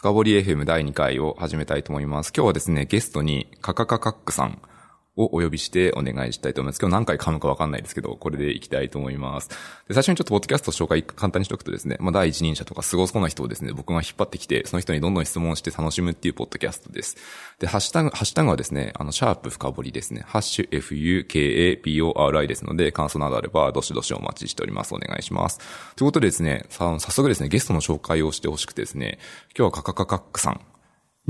深掘り FM 第2回を始めたいと思います。今日はですね、ゲストにカカカカックさんをお呼びしてお願いしたいと思います。今日何回噛むかわかんないですけど、これでいきたいと思います。で最初にちょっとポッドキャスト紹介簡単にしておくとですね、まあ第一人者とかすごそうな人をですね、僕が引っ張ってきて、その人にどんどん質問して楽しむっていうポッドキャストです。で、ハッシュタグ、ハッシュタグはですね、あの、シャープ深掘りですね。ハッシュ FUKAPORI ですので、感想などあれば、どしどしお待ちしております。お願いします。ということでですね、さ早速ですね、ゲストの紹介をしてほしくてですね、今日はカカカカックさん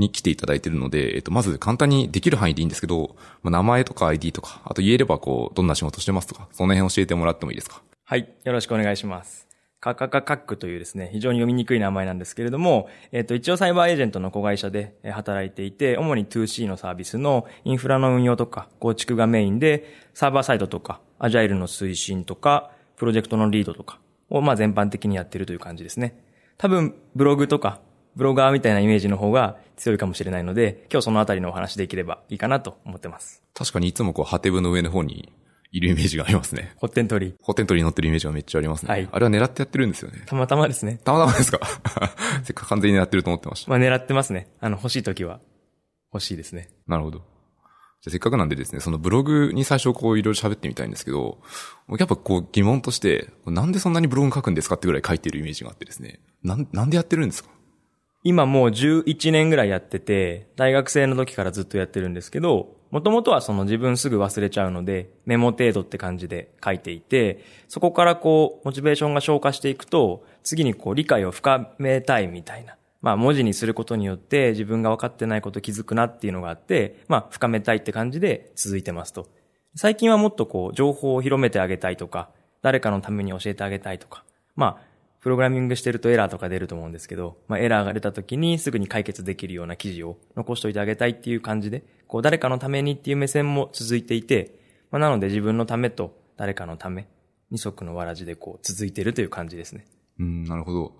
に来ていただいているので、えっと、まず簡単にできる範囲でいいんですけど、まあ、名前とか ID とか、あと言えればこう、どんな仕事してますとか、その辺教えてもらってもいいですか？はい。よろしくお願いします。カカカカックというですね、非常に読みにくい名前なんですけれども、えっ、と、一応サイバーエージェントの子会社でえ働いていて、主に 2C のサービスのインフラの運用とか構築がメインで、サーバーサイドとか、アジャイルの推進とか、プロジェクトのリードとかを、まあ全般的にやってるという感じですね。多分、ブログとか、ブロガーみたいなイメージの方が強いかもしれないので、今日そのあたりのお話できればいいかなと思ってます。確かにいつもこう、ハテブの上の方にいるイメージがありますね。ホッテントリー。ホテントリーに乗ってるイメージがめっちゃありますね。はいあれは狙ってやってるんですよね。たまたまですね。たまたまですか？せっかく完全に狙ってると思ってました。まあ狙ってますね。あの、欲しい時は欲しいですね。なるほど。じゃあせっかくなんでですね、そのブログに最初こういろいろ喋ってみたいんですけど、やっぱこう疑問として、なんでそんなにブログ書くんですかってぐらい書いてるイメージがあってですね。なん、なんでやってるんですか？今もう11年ぐらいやってて、大学生の時からずっとやってるんですけど、もともとはその自分すぐ忘れちゃうので、メモ程度って感じで書いていて、そこからこう、モチベーションが消化していくと、次にこう、理解を深めたいみたいな。まあ、文字にすることによって自分が分かってないこと気づくなっていうのがあって、まあ、深めたいって感じで続いてますと。最近はもっとこう、情報を広めてあげたいとか、誰かのために教えてあげたいとか、まあ、プログラミングしてるとエラーとか出ると思うんですけど、まあエラーが出た時にすぐに解決できるような記事を残しておいてあげたいっていう感じで、こう誰かのためにっていう目線も続いていて、まあなので自分のためと誰かのため、二足のわらじでこう続いてるという感じですね。うん、なるほど。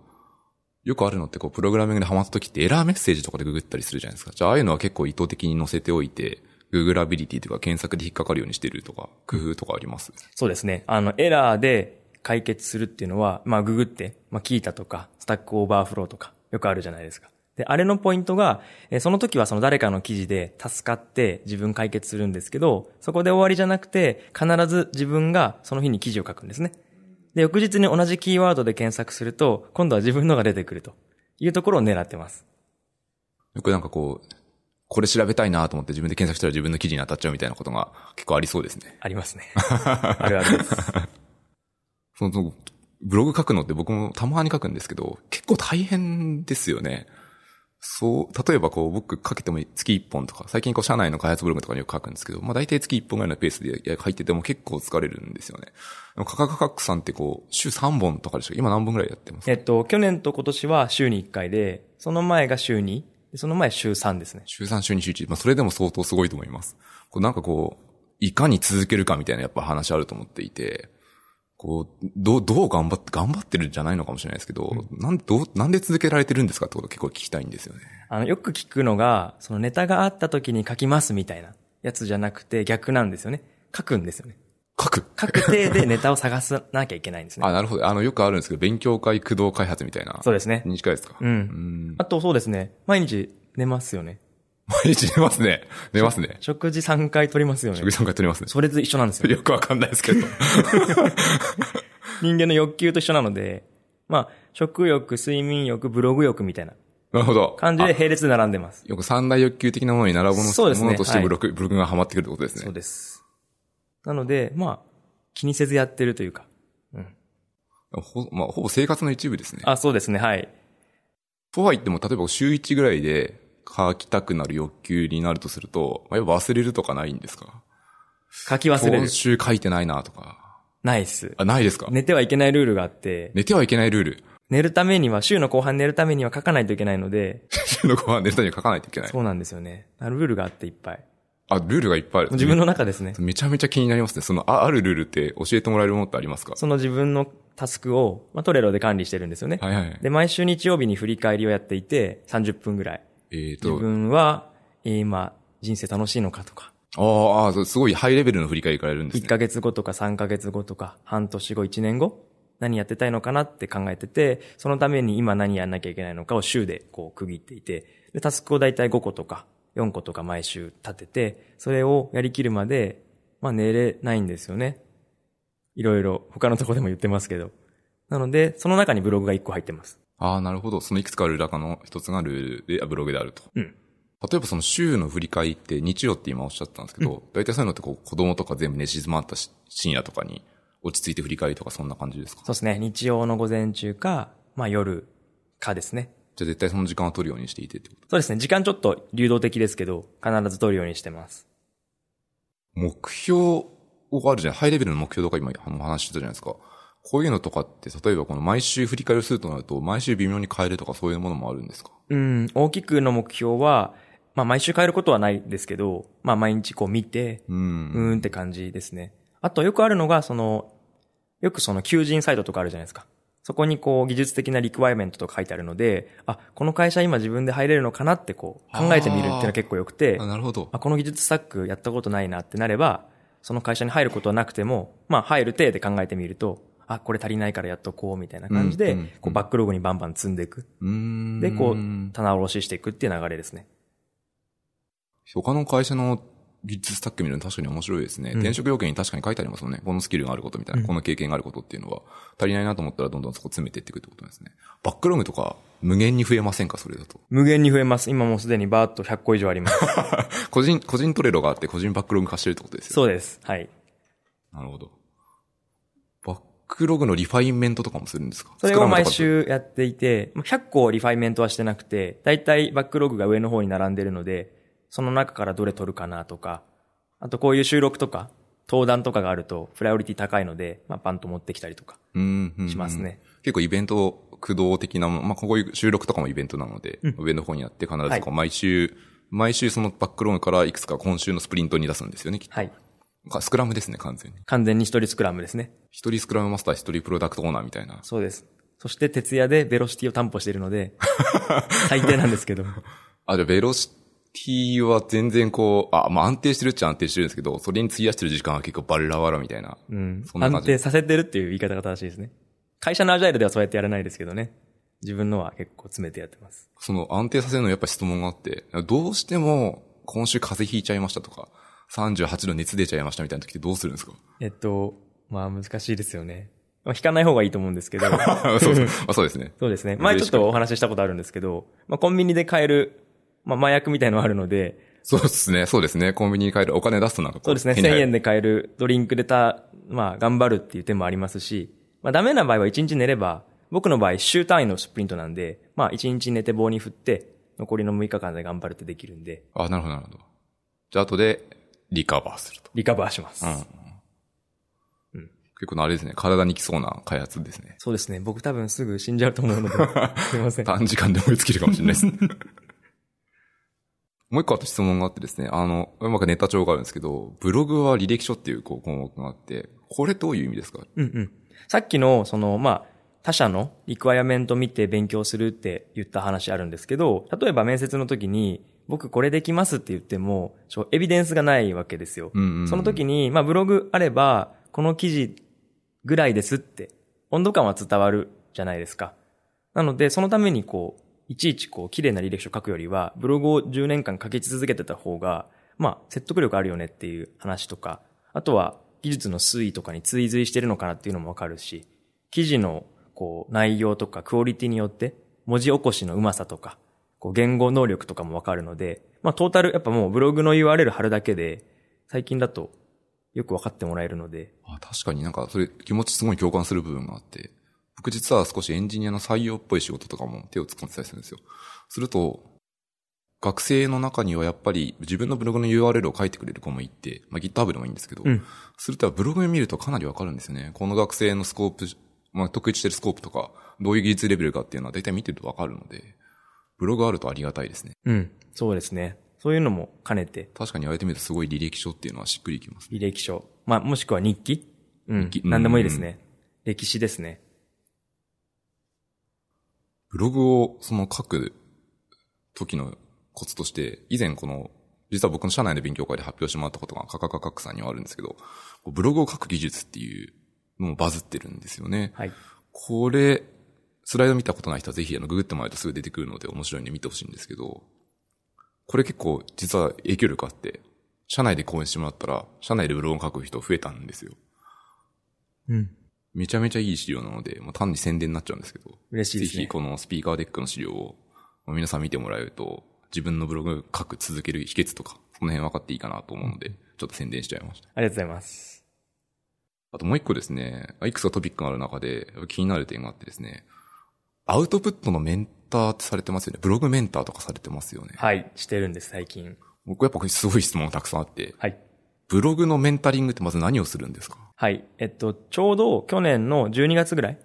よくあるのってこう、プログラミングでハマった時ってエラーメッセージとかでググったりするじゃないですか。じゃあ、ああいうのは結構意図的に載せておいて、Google アビリティとか検索で引っかかるようにしてるとか、工夫とかあります？そうですね。あの、エラーで解決するっていうのは、まあ、ググって、まあ、 Qiita とか、 Stack Overflow とか、よくあるじゃないですか。で、あれのポイントが、えーその時はその誰かの記事で助かって自分解決するんですけど、そこで終わりじゃなくて、必ず自分がその日に記事を書くんですね。で、翌日に同じキーワードで検索すると、今度は自分のが出てくるというところを狙ってます。よくなんかこう、これ調べたいなと思って自分で検索したら自分の記事に当たっちゃうみたいなことが結構ありそうですね。ありますね。あるあるです。その、ブログ書くのって僕もたまに書くんですけど、結構大変ですよね。そう、例えばこう僕書けても月1本とか、最近こう社内の開発ブログとかによく書くんですけど、まあ大体月1本ぐらいのペースで書いてても結構疲れるんですよね。でもカカカカックさんってこう、週3本とかでしょ今何本ぐらいやってます？かえっと、去年と今年は週に1回で、その前が週2、でその前週3ですね。週3、週2、週1。まあそれでも相当すごいと思います。こうなんかこう、いかに続けるかみたいなやっぱ話あると思っていて、こう、どう、どう頑張って、頑張ってるんじゃないのかもしれないですけど、なんで、どう、なんで続けられてるんですかってことを結構聞きたいんですよね。あの、よく聞くのが、そのネタがあった時に書きますみたいなやつじゃなくて逆なんですよね。書くんですよね。書く。書く体でネタを探さなきゃいけないんですね。あ、なるほど。あの、よくあるんですけど、勉強会駆動開発みたいな。そうですね。に近いですか？う。うんん。あとそうですね。毎日寝ますよね。毎日寝ますね。寝ますね。食事3回取りますよね食。事3回取りますね。それと一緒なんですよ。よくわかんないですけど。人間の欲求と一緒なので、まあ、食欲、睡眠欲、ブログ欲みたいななるほど。感じであ並列で並んでます。よく三大欲求的なものに並ぶものそうですねものとしてはいブログ、ブログがハマってくるってことですね。そうです。なので、まあ、気にせずやってるというか。うん。ほ、まあ、ほぼ生活の一部ですね。あ、そうですね。はい。とは言っても、例えば週1ぐらいで書きたくなる欲求になるとすると、まあ、やっぱ忘れるとかないんですか？書き忘れる今。週書いてないなとか。ないっす。あ、ないですか、寝てはいけないルールがあって、寝てはいけないルール。寝るためには、週の後半寝るためには書かないといけないので、週の後半寝るために書かないといけない。そうなんですよね。あルールがあっていっぱい。あ、ルールがいっぱいある。自分の中ですね。めちゃめちゃ気になりますね。その、あ、あるルールって教えてもらえるものってありますか？その自分のタスクを、まあ、トレロで管理してるんですよね。はいはい。で、毎週日曜日に振り返りをやっていて、30分ぐらい。自えっと、分は、えー今、人生楽しいのかとか、あーあすごいハイレベルの振り返りからやるんです1ね。ヶ月後とか3ヶ月後とか、半年後、1年後何やってたいのかなって考えてて、そのために今何やんなきゃいけないのかを週でこう区切っていて、で、タスクをだいたい5個とか4個とか毎週立てて、それをやりきるまで、まあ寝れないんですよね。いろいろ他のとこでも言ってますけど。なので、その中にブログが1個入ってます。ああ、なるほど。そのいくつかある中の一つがルールで、あブログであると。うん。例えばその週の振り返りって日曜って今おっしゃってたんですけど、大体そういうのってこう子供とか全部寝静まったし深夜とかに落ち着いて振り返りとかそんな感じですか？そうですね。日曜の午前中か、まあ夜かですね。じゃあ絶対その時間を取るようにしていてってこと？そうですね。時間ちょっと流動的ですけど、必ず取るようにしてます。目標があるじゃん。ハイレベルの目標とか今お話ししてたじゃないですか。こういうのとかって、例えばこの毎週振り返りをするとなると、毎週微妙に変えるとかそういうものもあるんですか？うん、大きくの目標は、まあ毎週変えることはないですけど、まあ毎日こう見て、う。うんーんって感じですね。あとよくあるのが、その、よくその求人サイトとかあるじゃないですか。そこにこう技術的なリクワイアメントとか書いてあるので、あ、この会社今自分で入れるのかなってこう考えてみるっていうのは結構良くてあ、、なるほど。あ、この技術スタックやったことないなってなれば、その会社に入ることはなくても、まあ入る体で考えてみると、あ、これ足りないからやっとこうみたいな感じで、こうバックログにバンバン積んでいく。で、こう、棚卸ししていくっていう流れですね。他の会社の技術スタック見るの確かに面白いですね。うん転職要件に確かに書いてありますもんね。このスキルがあることみたいな、うんこの経験があることっていうのは、足りないなと思ったらどんどんそこ詰めていっていくってことですね。バックログとか無限に増えませんかそれだと？無限に増えます。今もうすでにバーッと100個以上あります。個人、個人 Trello があって個人バックログ化してるってことですよ。そうです。はい。なるほど。バックログのリファインメントとかもするんですか？それを毎週やっていて、まあ100個リファインメントはしてなくて、だいたいバックログが上の方に並んでるので、その中からどれ取るかなとか、あとこういう収録とか、登壇とかがあると、プライオリティ高いので、まあ、パンと持ってきたりとかしますね。結構イベント、駆動的なもの、まあ、こういう収録とかもイベントなので、うん上の方にあって必ずはいこう毎週、毎週そのバックログからいくつか今週のスプリントに出すんですよね、きっと。はい。スクラムですね、完全に。完全に一人スクラムですね。一人スクラムマスター、一人プロダクトオーナーみたいな。そうです。そして徹夜でベロシティを担保しているので、最低なんですけど。あ、じゃあ、ベロシティは全然こう、あ、まあ、安定してるっちゃ安定してるんですけど、それに費やしてる時間は結構バラバラみたいな。うんそん。な感じ安定させてるっていう言い方が正しいですね。会社のアジャイルではそうやってやらないですけどね。自分のは結構詰めてやってます。その安定させるのやっぱ質問があって、どうしても今週風邪ひいちゃいましたとか、38度熱出ちゃいましたみたいな時ってどうするんですか？えっと、まあ難しいですよね。まあ、引かない方がいいと思うんですけど。そうそう、あそうですね。そうですね。前ちょっとお話ししたことあるんですけど、まあコンビニで買える、まあ麻薬みたいのがあるので、そうですね。そうですね。コンビニに帰るお金出すとなんかこそうですね。1000円で買えるドリンクでた、まあ頑張るっていう手もありますし、まあダメな場合は1日寝れば、僕の場合週単位のスプリントなんで、まあ1日寝て棒に振って、残りの6日間で頑張るってできるんで、あ、なるほど、なるほど。じゃあ後でリカバーすると。リカバーします。うん。うん結構なあれですね。体にきそうな開発ですね。そうですね。僕多分すぐ死んじゃうと思うので、すいません。短時間で思いつけるかもしれないですね。もう一個あと質問があってですね、あの、うまくネタ帳があるんですけど、ブログは履歴書っていうこう項目があって、これどういう意味ですか？うんうん。さっきの、その、まあ、他社のリクワイアメント見て勉強するって言った話あるんですけど、例えば面接の時に、僕これできますって言っても、エビデンスがないわけですよ。うんうんうんその時に、まあブログあれば、この記事ぐらいですって、温度感は伝わるじゃないですか。なので、そのためにこう、いちいちこう、綺麗な履歴書書くよりは、ブログを10年間書き続けてた方が、まあ、説得力あるよねっていう話とか、あとは、技術の推移とかに追随してるのかなっていうのもわかるし、記事の、こう、内容とかクオリティによって、文字起こしのうまさとか、こう、言語能力とかもわかるので、まあ、トータル、やっぱもうブログの URL 貼るだけで、最近だと、よくわかってもらえるので、あ確かになんかそれ気持ちすごい共感する部分があって、僕実は少しエンジニアの採用っぽい仕事とかも手を突っ込んでたりするんですよ。すると、学生の中にはやっぱり自分のブログの URL を書いてくれる子もいて、まあ GitHub でもいいんですけど、うんするとブログを見るとかなりわかるんですよね。この学生のスコープ、まあ得意してるスコープとか、どういう技術レベルかっていうのは大体見てるとわかるので、ブログあるとありがたいですね。うん、そうですね。そういうのも兼ねて、確かに言われてみるとすごい履歴書っていうのはしっくりきますね。履歴書。まあ、もしくは日記？うん日。記何でもいいですね。歴史ですね。ブログをその書く時のコツとして、以前この、実は僕の社内の勉強会で発表してもらったことがカカカカックさんにはあるんですけど、ブログを書く技術っていうのもバズってるんですよね。はい。これ、スライド見たことない人はぜひあのググってもらうとすぐ出てくるので面白いんで見てほしいんですけど、これ結構実は影響力あって、社内で講演してもらったら、社内でブログを書く人増えたんですよ。うん。めちゃめちゃいい資料なので、もう単に宣伝になっちゃうんですけど、嬉しいですねぜひこのスピーカーデックの資料を皆さん見てもらえると、自分のブログ書く続ける秘訣とか、その辺分かっていいかなと思うので、ちょっと宣伝しちゃいました。ありがとうございます。あともう一個ですね、いくつかトピックがある中で気になる点があってですね、アウトプットのメンターってされてますよね。ブログメンターとかされてますよね。はい。してるんです、最近。僕やっぱすごい質問がたくさんあって、はい。ブログのメンタリングってまず何をするんですか？はい。えっと、ちょうど去年の12月ぐらい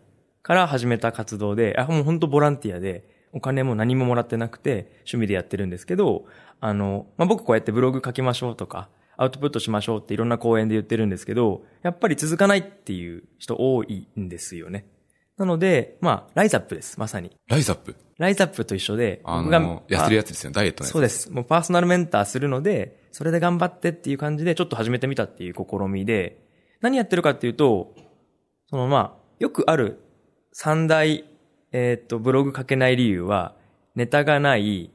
から始めた活動で、あ、もう本当ボランティアで、お金も何ももらってなくて、趣味でやってるんですけど、あの、まあ、僕こうやってブログ書きましょうとか、アウトプットしましょうっていろんな講演で言ってるんですけど、やっぱり続かないっていう人多いんですよね。なので、まあ、ライズアップです、まさに。ライズアップ？ライズアップと一緒で、あの、やってるやつですよね。ダイエットのやつ。そうです。もうパーソナルメンターするので、それで頑張ってっていう感じでちょっと始めてみたっていう試みで、何やってるかっていうと、そのまあ、よくある三大、えっ、と、ブログ書けない理由は、ネタがない、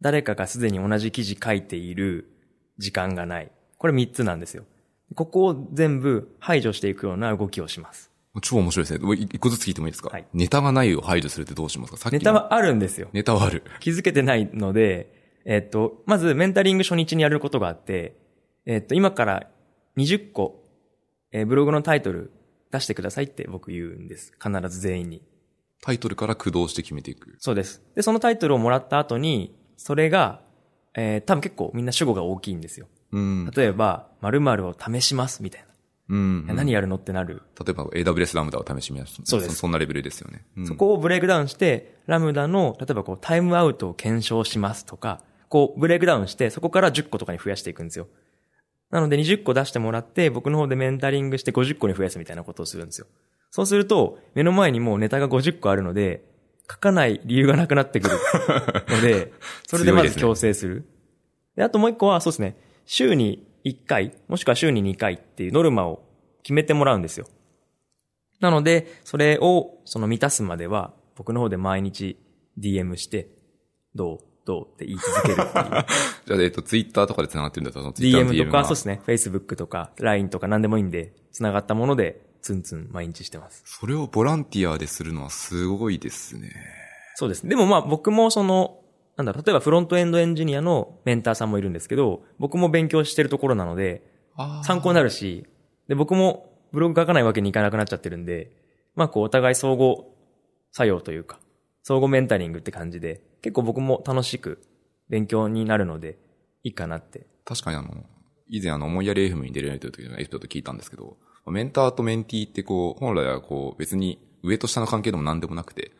誰かがすでに同じ記事書いている、時間がない。これ三つなんですよ。ここを全部排除していくような動きをします。超面白いですね。一個ずつ聞いてもいいですか、はいネタがないを排除するってどうしますか？さっきのネタはあるんですよ。ネタはある。気づけてないので、えっと、まずメンタリング初日にやることがあって、えっと、今から20個、えーブログのタイトル出してくださいって僕言うんです。必ず全員に。タイトルから駆動して決めていく。そうです。で、そのタイトルをもらった後に、それが、えー多分結構みんな主語が大きいんですよ。うん。例えば、〇〇を試しますみたいな。うん。いや何やるのってなる。例えば AWS ラムダを試してみます。そうですそんなレベルですよね。うんそこをブレイクダウンして、 Lambda の、例えばこう、タイムアウトを検証しますとか、こう、ブレイクダウンして、そこから10個とかに増やしていくんですよ。なので20個出してもらって、僕の方でメンタリングして50個に増やすみたいなことをするんですよ。そうすると、目の前にもうネタが50個あるので、書かない理由がなくなってくるので、それでまず強制する。で、あともう一個は、そうですね、週に1回、もしくは週に2回っていうノルマを決めてもらうんですよ。なので、それを、その満たすまでは、僕の方で毎日 DM して、どうどうって言い続けるっていう。じゃあ、えっと、ツイッターとかで繋がってるんだったら、そのツイッターの DM とか、がそうですね、Facebook とか、LINE とか何でもいいんで、繋がったもので、ツンツン毎日してます。それをボランティアでするのはすごいですね。そうです。でもまあ僕もその、なんだろう、例えばフロントエンドエンジニアのメンターさんもいるんですけど、僕も勉強してるところなので、あ参考になるし、で、僕もブログ書かないわけにいかなくなっちゃってるんで、まあこうお互い相互作用というか、相互メンタリングって感じで、結構僕も楽しく勉強になるので、いいかなって。確かにあの、以前あの、思いやり FM に出られてる時のエピソード聞いたんですけど、メンターとメンティーってこう、本来はこう、別に上と下の関係でも何でもなくて、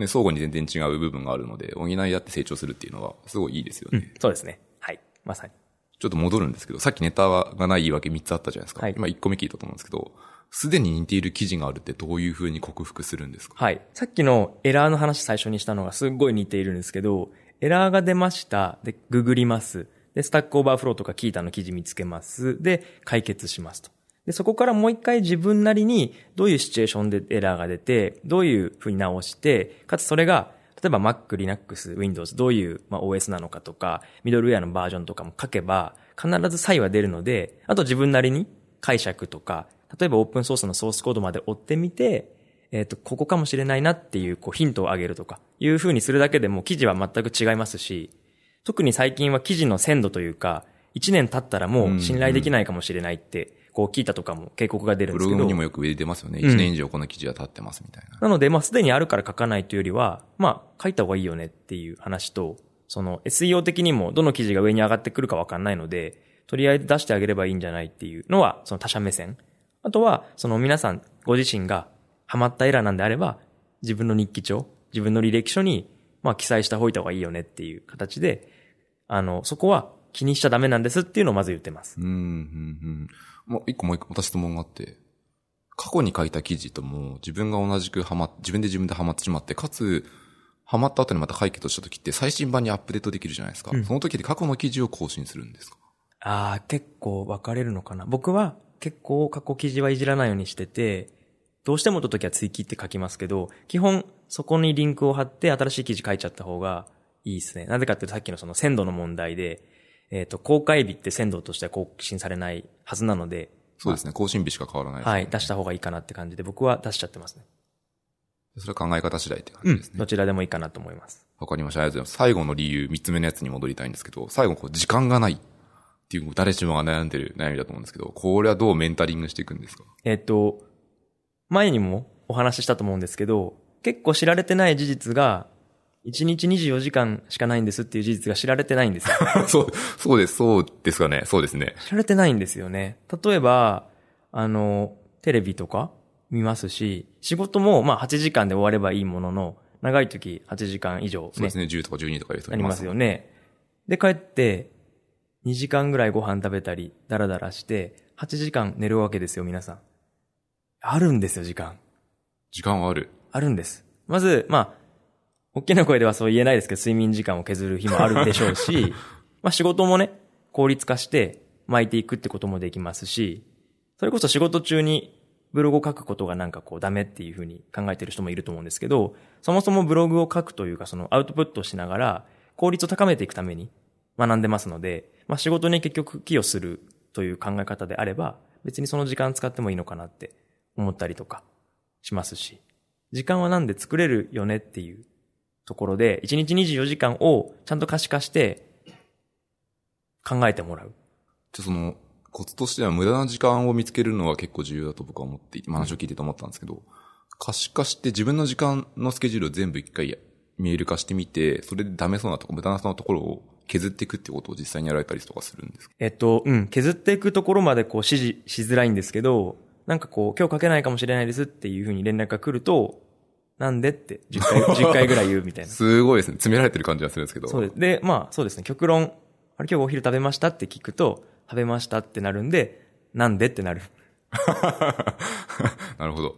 ね、相互に全然違う部分があるので、補い合って成長するっていうのは、すごいいいですよね。そうですね。はい。まさに。ちょっと戻るんですけど、さっきネタがない言い訳3つあったじゃないですか。はい今1個目聞いたと思うんですけど、すでに似ている記事があるってどういう風に克服するんですか？はい。さっきのエラーの話最初にしたのがすっごい似ているんですけど、エラーが出ました。で、ググります。で、 Stack Overflow とか Qiita の記事見つけます。で、解決しますと。で、そこからもう一回自分なりにどういうシチュエーションでエラーが出て、どういう風に直して、かつそれが、例えば Mac、Linux、Windows、どういう、まあ、OS なのかとか、ミドルウェアのバージョンとかも書けば、必ず差異は出るので、あと自分なりに解釈とか、例えばオープンソースのソースコードまで追ってみて、えっ、と、ここかもしれないなっていう、こう、ヒントをあげるとか、いう風にするだけでも記事は全く違いますし、特に最近は記事の鮮度というか、1年経ったらもう信頼できないかもしれないって、こう聞いたとかも警告が出るんですけど。ブログにもよく出ますよね。ん1年以上この記事が経ってますみたいな。なので、まあ、すでにあるから書かないというよりは、まあ、書いた方がいいよねっていう話と、その SEO 的にもどの記事が上に上がってくるかわかんないので、とりあえず出してあげればいいんじゃないっていうのは、その他者目線。あとは、その皆さんご自身がハマったエラーなんであれば、自分の日記帳、自分の履歴書に、まあ、記載した方がいいよねっていう形で、あの、そこは気にしちゃダメなんですっていうのをまず言ってます。うん、うん、うん。もう一個もう一個、また質問があって、過去に書いた記事とも自分が同じくハマっ、自分で自分でハマってしまって、かつ、ハマった後にまた解決した時って最新版にアップデートできるじゃないですか。うんその時で過去の記事を更新するんですか？ああ、結構分かれるのかな。僕は、結構過去記事はいじらないようにしてて、どうしてもと時は追記って書きますけど、基本そこにリンクを貼って新しい記事書いちゃった方がいいですね。なぜかっていうとさっきのその鮮度の問題で、えっ、と、公開日って鮮度としては更新されないはずなので、そうですね。更新日しか変わらないですね、はい、出した方がいいかなって感じで僕は出しちゃってますね。それは考え方次第って感うんじです。ね。どちらでもいいかなと思います。わかりました。ありがとうございます。最後の理由、三つ目のやつに戻りたいんですけど、最後こう時間がないっていう、誰しもが悩んでる悩みだと思うんですけど、これはどうメンタリングしていくんですか？えっ、と、前にもお話ししたと思うんですけど、結構知られてない事実が、1日24時間しかないんですっていう事実が知られてないんですよ。そう、そうです、そうですかね。そうですね。知られてないんですよね。例えば、あの、テレビとか見ますし、仕事もまあ8時間で終わればいいものの、長い時8時間以上ねそうです、ね。10とか12とかいう人ないりますよね。で、帰って、2時間ぐらいご飯食べたり、ダラダラして、8時間寝るわけですよ、皆さん。あるんですよ、時間。時間はある。あるんです。まず、まあ、大きな声ではそう言えないですけど、睡眠時間を削る日もあるでしょうし、まあ仕事もね、効率化して巻いていくってこともできますし、それこそ仕事中にブログを書くことがなんかこうダメっていうふうに考えてる人もいると思うんですけど、そもそもブログを書くというかそのアウトプットをしながら効率を高めていくために学んでますので、まあ仕事に結局寄与するという考え方であれば、別にその時間使ってもいいのかなって思ったりとかしますし、時間はなんで作れるよねっていうところで、1日24時間をちゃんと可視化して考えてもらう。じゃあその、コツとしては無駄な時間を見つけるのは結構重要だと僕は思っていて、まあ話を聞いてて思ったんですけど、可視化して自分の時間のスケジュールを全部一回見える化してみて、それでダメそうなとこ、無駄なそうなところを削っていくってことを実際にやられたりとかするんですか？えっと、うん、削っていくところまでこう指示しづらいんですけど、なんかこう、今日書けないかもしれないですっていうふうに連絡が来ると、なんでって10回、10回ぐらい言うみたいな。すごいですね。詰められてる感じがするんですけど。そうです。で、まあそうですね、極論、あれ今日お昼食べましたって聞くと、食べましたってなるんで、なんでってなる。なるほど。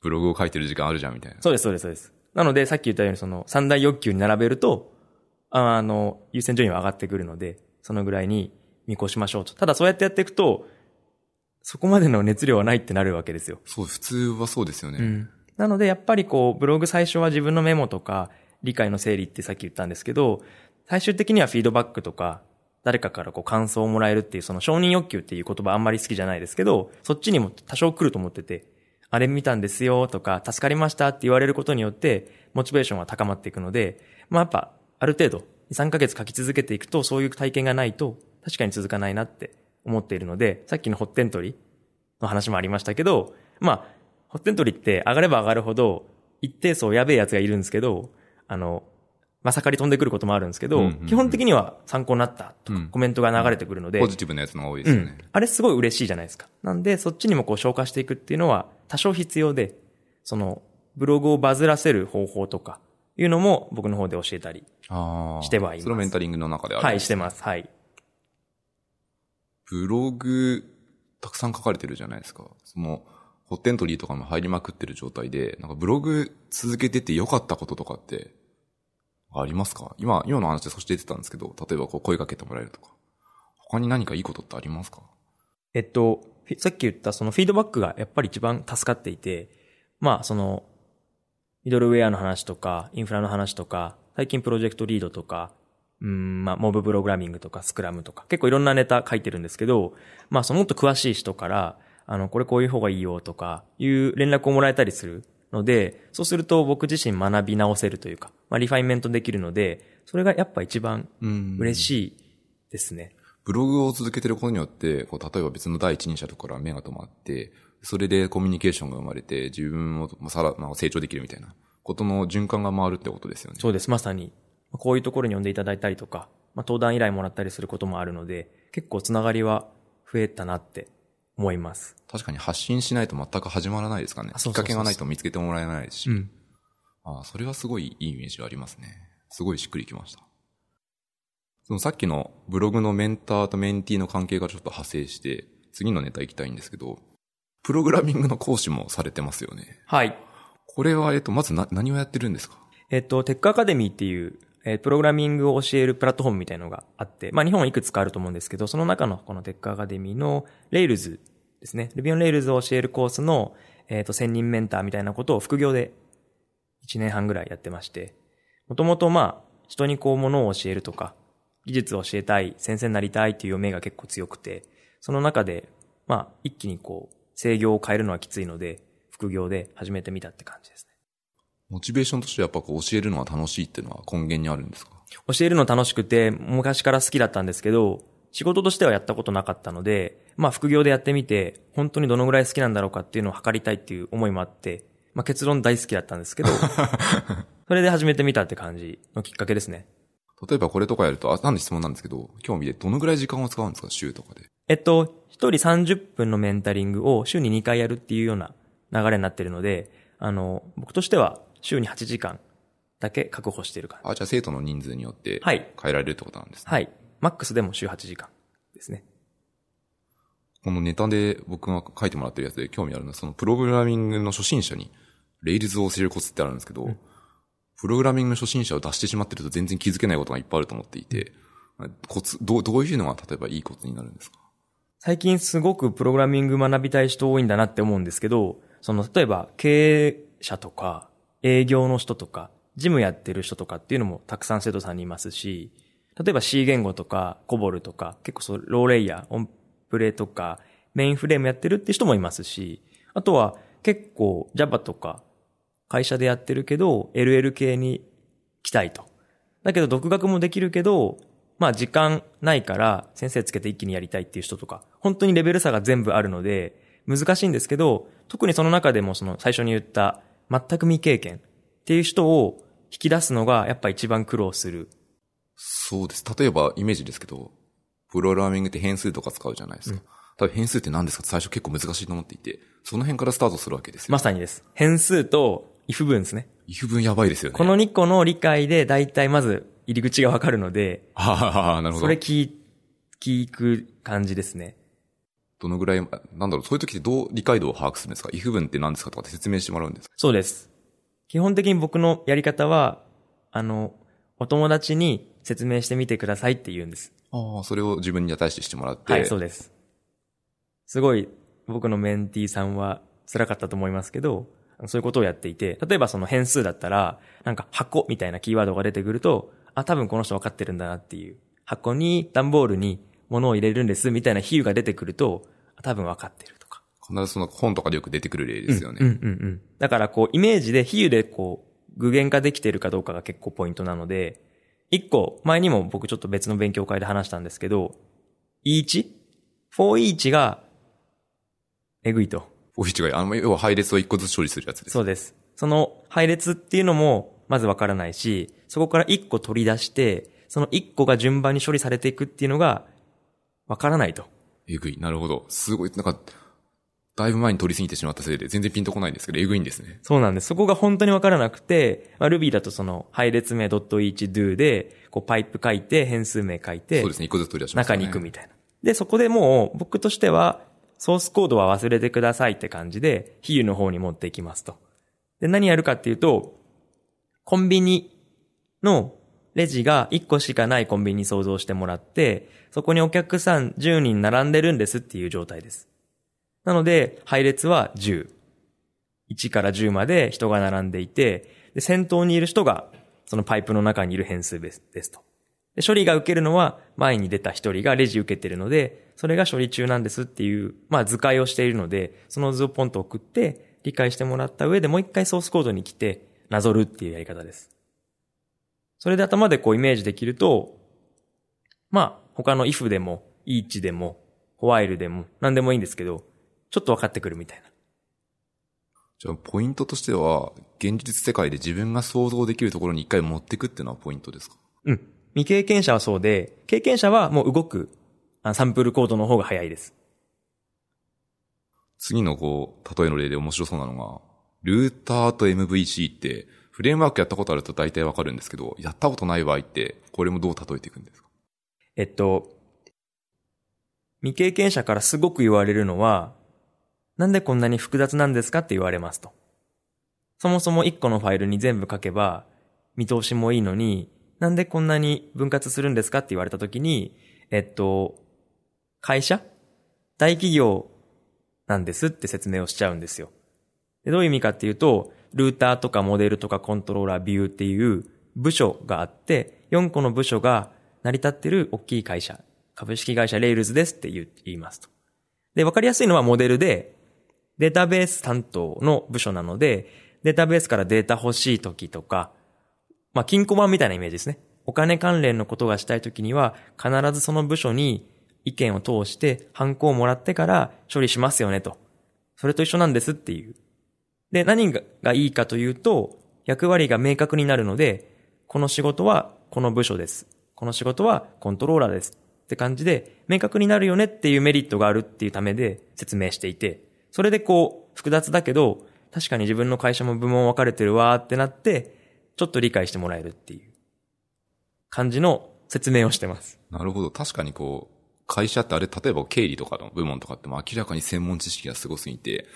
ブログを書いてる時間あるじゃんみたいな。そうです、そうです、そうです。なので、さっき言ったように、その、三大欲求に並べると、ああの、優先順位は上がってくるので、そのぐらいに見越しましょうと。ただ、そうやってやっていくと、そこまでの熱量はないってなるわけですよ。そう、普通はそうですよね。うん。なので、やっぱりこう、ブログ最初は自分のメモとか、理解の整理ってさっき言ったんですけど、最終的にはフィードバックとか、誰かからこう感想をもらえるっていう、その承認欲求っていう言葉あんまり好きじゃないですけど、そっちにも多少来ると思ってて、あれ見たんですよとか、助かりましたって言われることによって、モチベーションは高まっていくので、まあやっぱ、ある程度、2、3ヶ月書き続けていくと、そういう体験がないと、確かに続かないなって思っているので、さっきのホッテントリの話もありましたけど、まあ、ホッテントリって上がれば上がるほど、一定層やべえやつがいるんですけど、あの、まさかり飛んでくることもあるんですけど、うんうんうん基本的には参考になったとうんかコメントが流れてくるので、ポジティブなやつの多いでうんすよね。。あれすごい嬉しいじゃないですか。なんで、そっちにもこう消化していくっていうのは多少必要で、その、ブログをバズらせる方法とか、いうのも僕の方で教えたり。してはいますそれをメンタリングの中である。はい、してます。はい。ブログ、たくさん書かれてるじゃないですか。その、ホッテントリーとかも入りまくってる状態で、なんかブログ続けてて良かったこととかって、ありますか？今、今の話で少し出てたんですけど、例えばこう声かけてもらえるとか。他に何かいいことってありますか？えっと、さっき言ったそのフィードバックがやっぱり一番助かっていて、まあその、ミドルウェアの話とか、インフラの話とか、最近プロジェクトリードとか、うん、まあモブプログラミングとかスクラムとか、結構いろんなネタ書いてるんですけど、まあそのもっと詳しい人から、あの、これこういう方がいいよとか、いう連絡をもらえたりするので、そうすると僕自身学び直せるというか、まあリファインメントできるので、それがやっぱ一番うん嬉しいですね。ブログを続けてることによって、こう例えば別の第一人者とかから目が止まって、それでコミュニケーションが生まれて、自分もまあさら、まあ、成長できるみたいなことの循環が回るってことですよね。そうです、まさに。こういうところに呼んでいただいたりとか、まあ、登壇依頼もらったりすることもあるので、結構つながりは増えたなって思います。確かに発信しないと全く始まらないですかね。きっかけがないと見つけてもらえないし。うん。ああ、それはすごいいいイメージがありますね。すごいしっくりきました。そのさっきのブログのメンターとメンティーの関係がちょっと派生して、次のネタ行きたいんですけど、プログラミングの講師もされてますよね。はい。これは、えっと、まずな、何をやってるんですか？えっと、テックアカデミーっていう、えープログラミングを教えるプラットフォームみたいなのがあって、まあ日本はいくつかあると思うんですけど、その中のこのテックアカデミーの Rails ですね。Ruby on Rails を教えるコースの、えっ、と、専任メンターみたいなことを副業で1年半ぐらいやってまして、もともとまあ、人にこう物を教えるとか、技術を教えたい、先生になりたいっていう夢が結構強くて、その中で、まあ、一気にこう、制業を変えるのはきついので、副業で始めてみたって感じですね。モチベーションとしてやっぱこう教えるのは楽しいっていうのは根源にあるんですか？教えるの楽しくて、昔から好きだったんですけど、仕事としてはやったことなかったので、まあ副業でやってみて、本当にどのぐらい好きなんだろうかっていうのを測りたいっていう思いもあって、まあ結論大好きだったんですけど、それで始めてみたって感じのきっかけですね。例えばこれとかやると、あ、なんで質問なんですけど、興味でどのぐらい時間を使うんですか？週とかで。えっと、一人30分のメンタリングを週に2回やるっていうような流れになってるので、あの、僕としては週に8時間だけ確保している感じ。あ、じゃあ生徒の人数によってはい変えられるってことなんですね。はい。マックスでも週8時間ですね。このネタで僕が書いてもらってるやつで興味あるのは、そのプログラミングの初心者に、レイルズを教えるコツってあるんですけど、プログラミングの初心者を出してしまってると全然気づけないことがいっぱいあると思っていて、コツ、どう、どういうのが例えばいいコツになるんですか？最近すごくプログラミング学びたい人多いんだなって思うんですけど、その、例えば経営者とか、営業の人とか、事務やってる人とかっていうのもたくさん生徒さんにいますし、例えば C 言語とか、コボルとか、結構そう、ローレイヤー、オンプレとか、メインフレームやってるって人もいますし、あとは結構 Java とか、会社でやってるけど、LL 系に来たいと。だけど独学もできるけど、まあ時間ないから先生つけて一気にやりたいっていう人とか、本当にレベル差が全部あるので、難しいんですけど、特にその中でもその最初に言った全く未経験っていう人を引き出すのがやっぱ一番苦労する。そうです。例えばイメージですけど、プログラミングって変数とか使うじゃないですか。多分変数って何ですかって最初結構難しいと思っていて、その辺からスタートするわけですよ。まさにです。変数と if 文ですね。if 文やばいですよね。この2個の理解で大体まず入り口がわかるので、ああ、なるほど。それ聞い聞く感じですね。どのぐらい、なんだろう、そういう時ってどう理解度を把握するんですか ?if 文って何ですかとかって説明してもらうんですか？そうです。基本的に僕のやり方は、あの、お友達に説明してみてくださいって言うんです。ああ、それを自分に対してしてもらって。はい、そうです。すごい僕のメンティーさんは辛かったと思いますけど、そういうことをやっていて、例えばその変数だったら、なんか箱みたいなキーワードが出てくると、あ、多分この人分かってるんだなっていう。箱に、段ボールに物を入れるんですみたいな比喩が出てくると、あ多分分かってるとか。必ずその本とかでよく出てくる例ですよね。うんうんうん。だからこう、イメージで比喩でこう、具現化できてるかどうかが結構ポイントなので、一個、前にも僕ちょっと別の勉強会で話したんですけど、each? for each が、えぐいと。フォー違い。あの、要は配列を一個ずつ処理するやつです。そうです。その配列っていうのも、まずわからないし、そこから一個取り出して、その一個が順番に処理されていくっていうのが、わからないと。えぐい。なるほど。すごい、なんか、だいぶ前に取りすぎてしまったせいで全然ピンとこないんですけど、えぐいんですね。そうなんです。そこが本当にわからなくて、まあ、Ruby だとその配列名 .each do で、こうパイプ書いて、変数名書いてそう、ですね。一個ずつ取り出します、中に行くみたいな。で、そこでもう僕としては、ソースコードは忘れてくださいって感じで、比喩の方に持っていきますと。で、何やるかっていうと、コンビニのレジが1個しかないコンビニに想像してもらって、そこにお客さん10人並んでるんですっていう状態です。なので、配列は10。1から10まで人が並んでいて、で先頭にいる人がそのパイプの中にいる変数ですですと。で処理が受けるのは前に出た一人がレジ受けてるので、それが処理中なんですっていう、まあ図解をしているので、その図をポンと送って理解してもらった上でもう一回ソースコードに来てなぞるっていうやり方です。それで頭でこうイメージできると、まあ他の if でも each でも while でも何でもいいんですけど、ちょっと分かってくるみたいな。じゃあ、ポイントとしては、現実世界で自分が想像できるところに一回持っていくっていうのはポイントですか？うん。未経験者はそうで、経験者はもう動くあサンプルコードの方が早いです。次のこう、例えの例で面白そうなのが、ルーターと MVC って、フレームワークやったことあると大体わかるんですけど、やったことない場合って、これもどう例えていくんですか？えっと、未経験者からすごく言われるのは、なんでこんなに複雑なんですかって言われますと。そもそも1個のファイルに全部書けば、見通しもいいのに、なんでこんなに分割するんですかって言われた時に、えっと、会社？大企業なんですって説明をしちゃうんですよ。でどういう意味かっていうと、ルーターとかモデルとかコントローラー、ビューっていう部署があって、4個の部署が成り立ってる大きい会社、株式会社レイルズですって言いますと。で、わかりやすいのはモデルで、データベース担当の部署なので、データベースからデータ欲しい時とか、まあ、金庫版みたいなイメージですね。お金関連のことがしたい時には、必ずその部署に意見を通して、ハンコをもらってから処理しますよねと。それと一緒なんですっていう。で、何がいいかというと、役割が明確になるので、この仕事はこの部署です。この仕事はコントローラーです。って感じで、明確になるよねっていうメリットがあるっていうためで説明していて、それでこう、複雑だけど、確かに自分の会社も部門分かれてるわーってなって、ちょっと理解してもらえるっていう感じの説明をしてます。なるほど。確かにこう、会社ってあれ、例えば経理とかの部門とかっても明らかに専門知識がすごすぎて、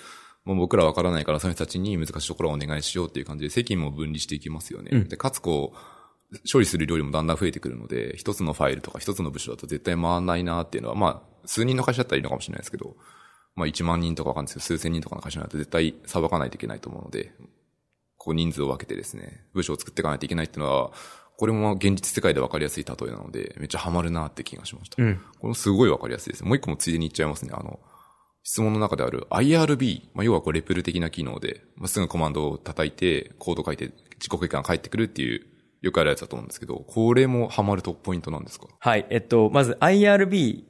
もう僕らわからないからその人たちに難しいところをお願いしようっていう感じで責務も分離していきますよね。うん、で、かつこう、処理する量もだんだん増えてくるので、一つのファイルとか一つの部署だと絶対回らないなっていうのは、まあ、数人の会社だったらいいのかもしれないですけど、まあ1万人とかわかんないですけど、数千人とかの会社になると絶対裁かないといけないと思うので、こう人数を分けてですね、部署を作っていかないといけないっていうのは、これも現実世界で分かりやすい例えなので、めっちゃハマるなって気がしました。うん、これすごい分かりやすいです。もう一個もついでに言っちゃいますね。あの、質問の中である IRB、まあ、要はこうレプル的な機能で、まあ、すぐコマンドを叩いて、コード書いて、自己結果が返ってくるっていうよくあるやつだと思うんですけど、これもハマるとポイントなんですか？はい。えっと、まず IRB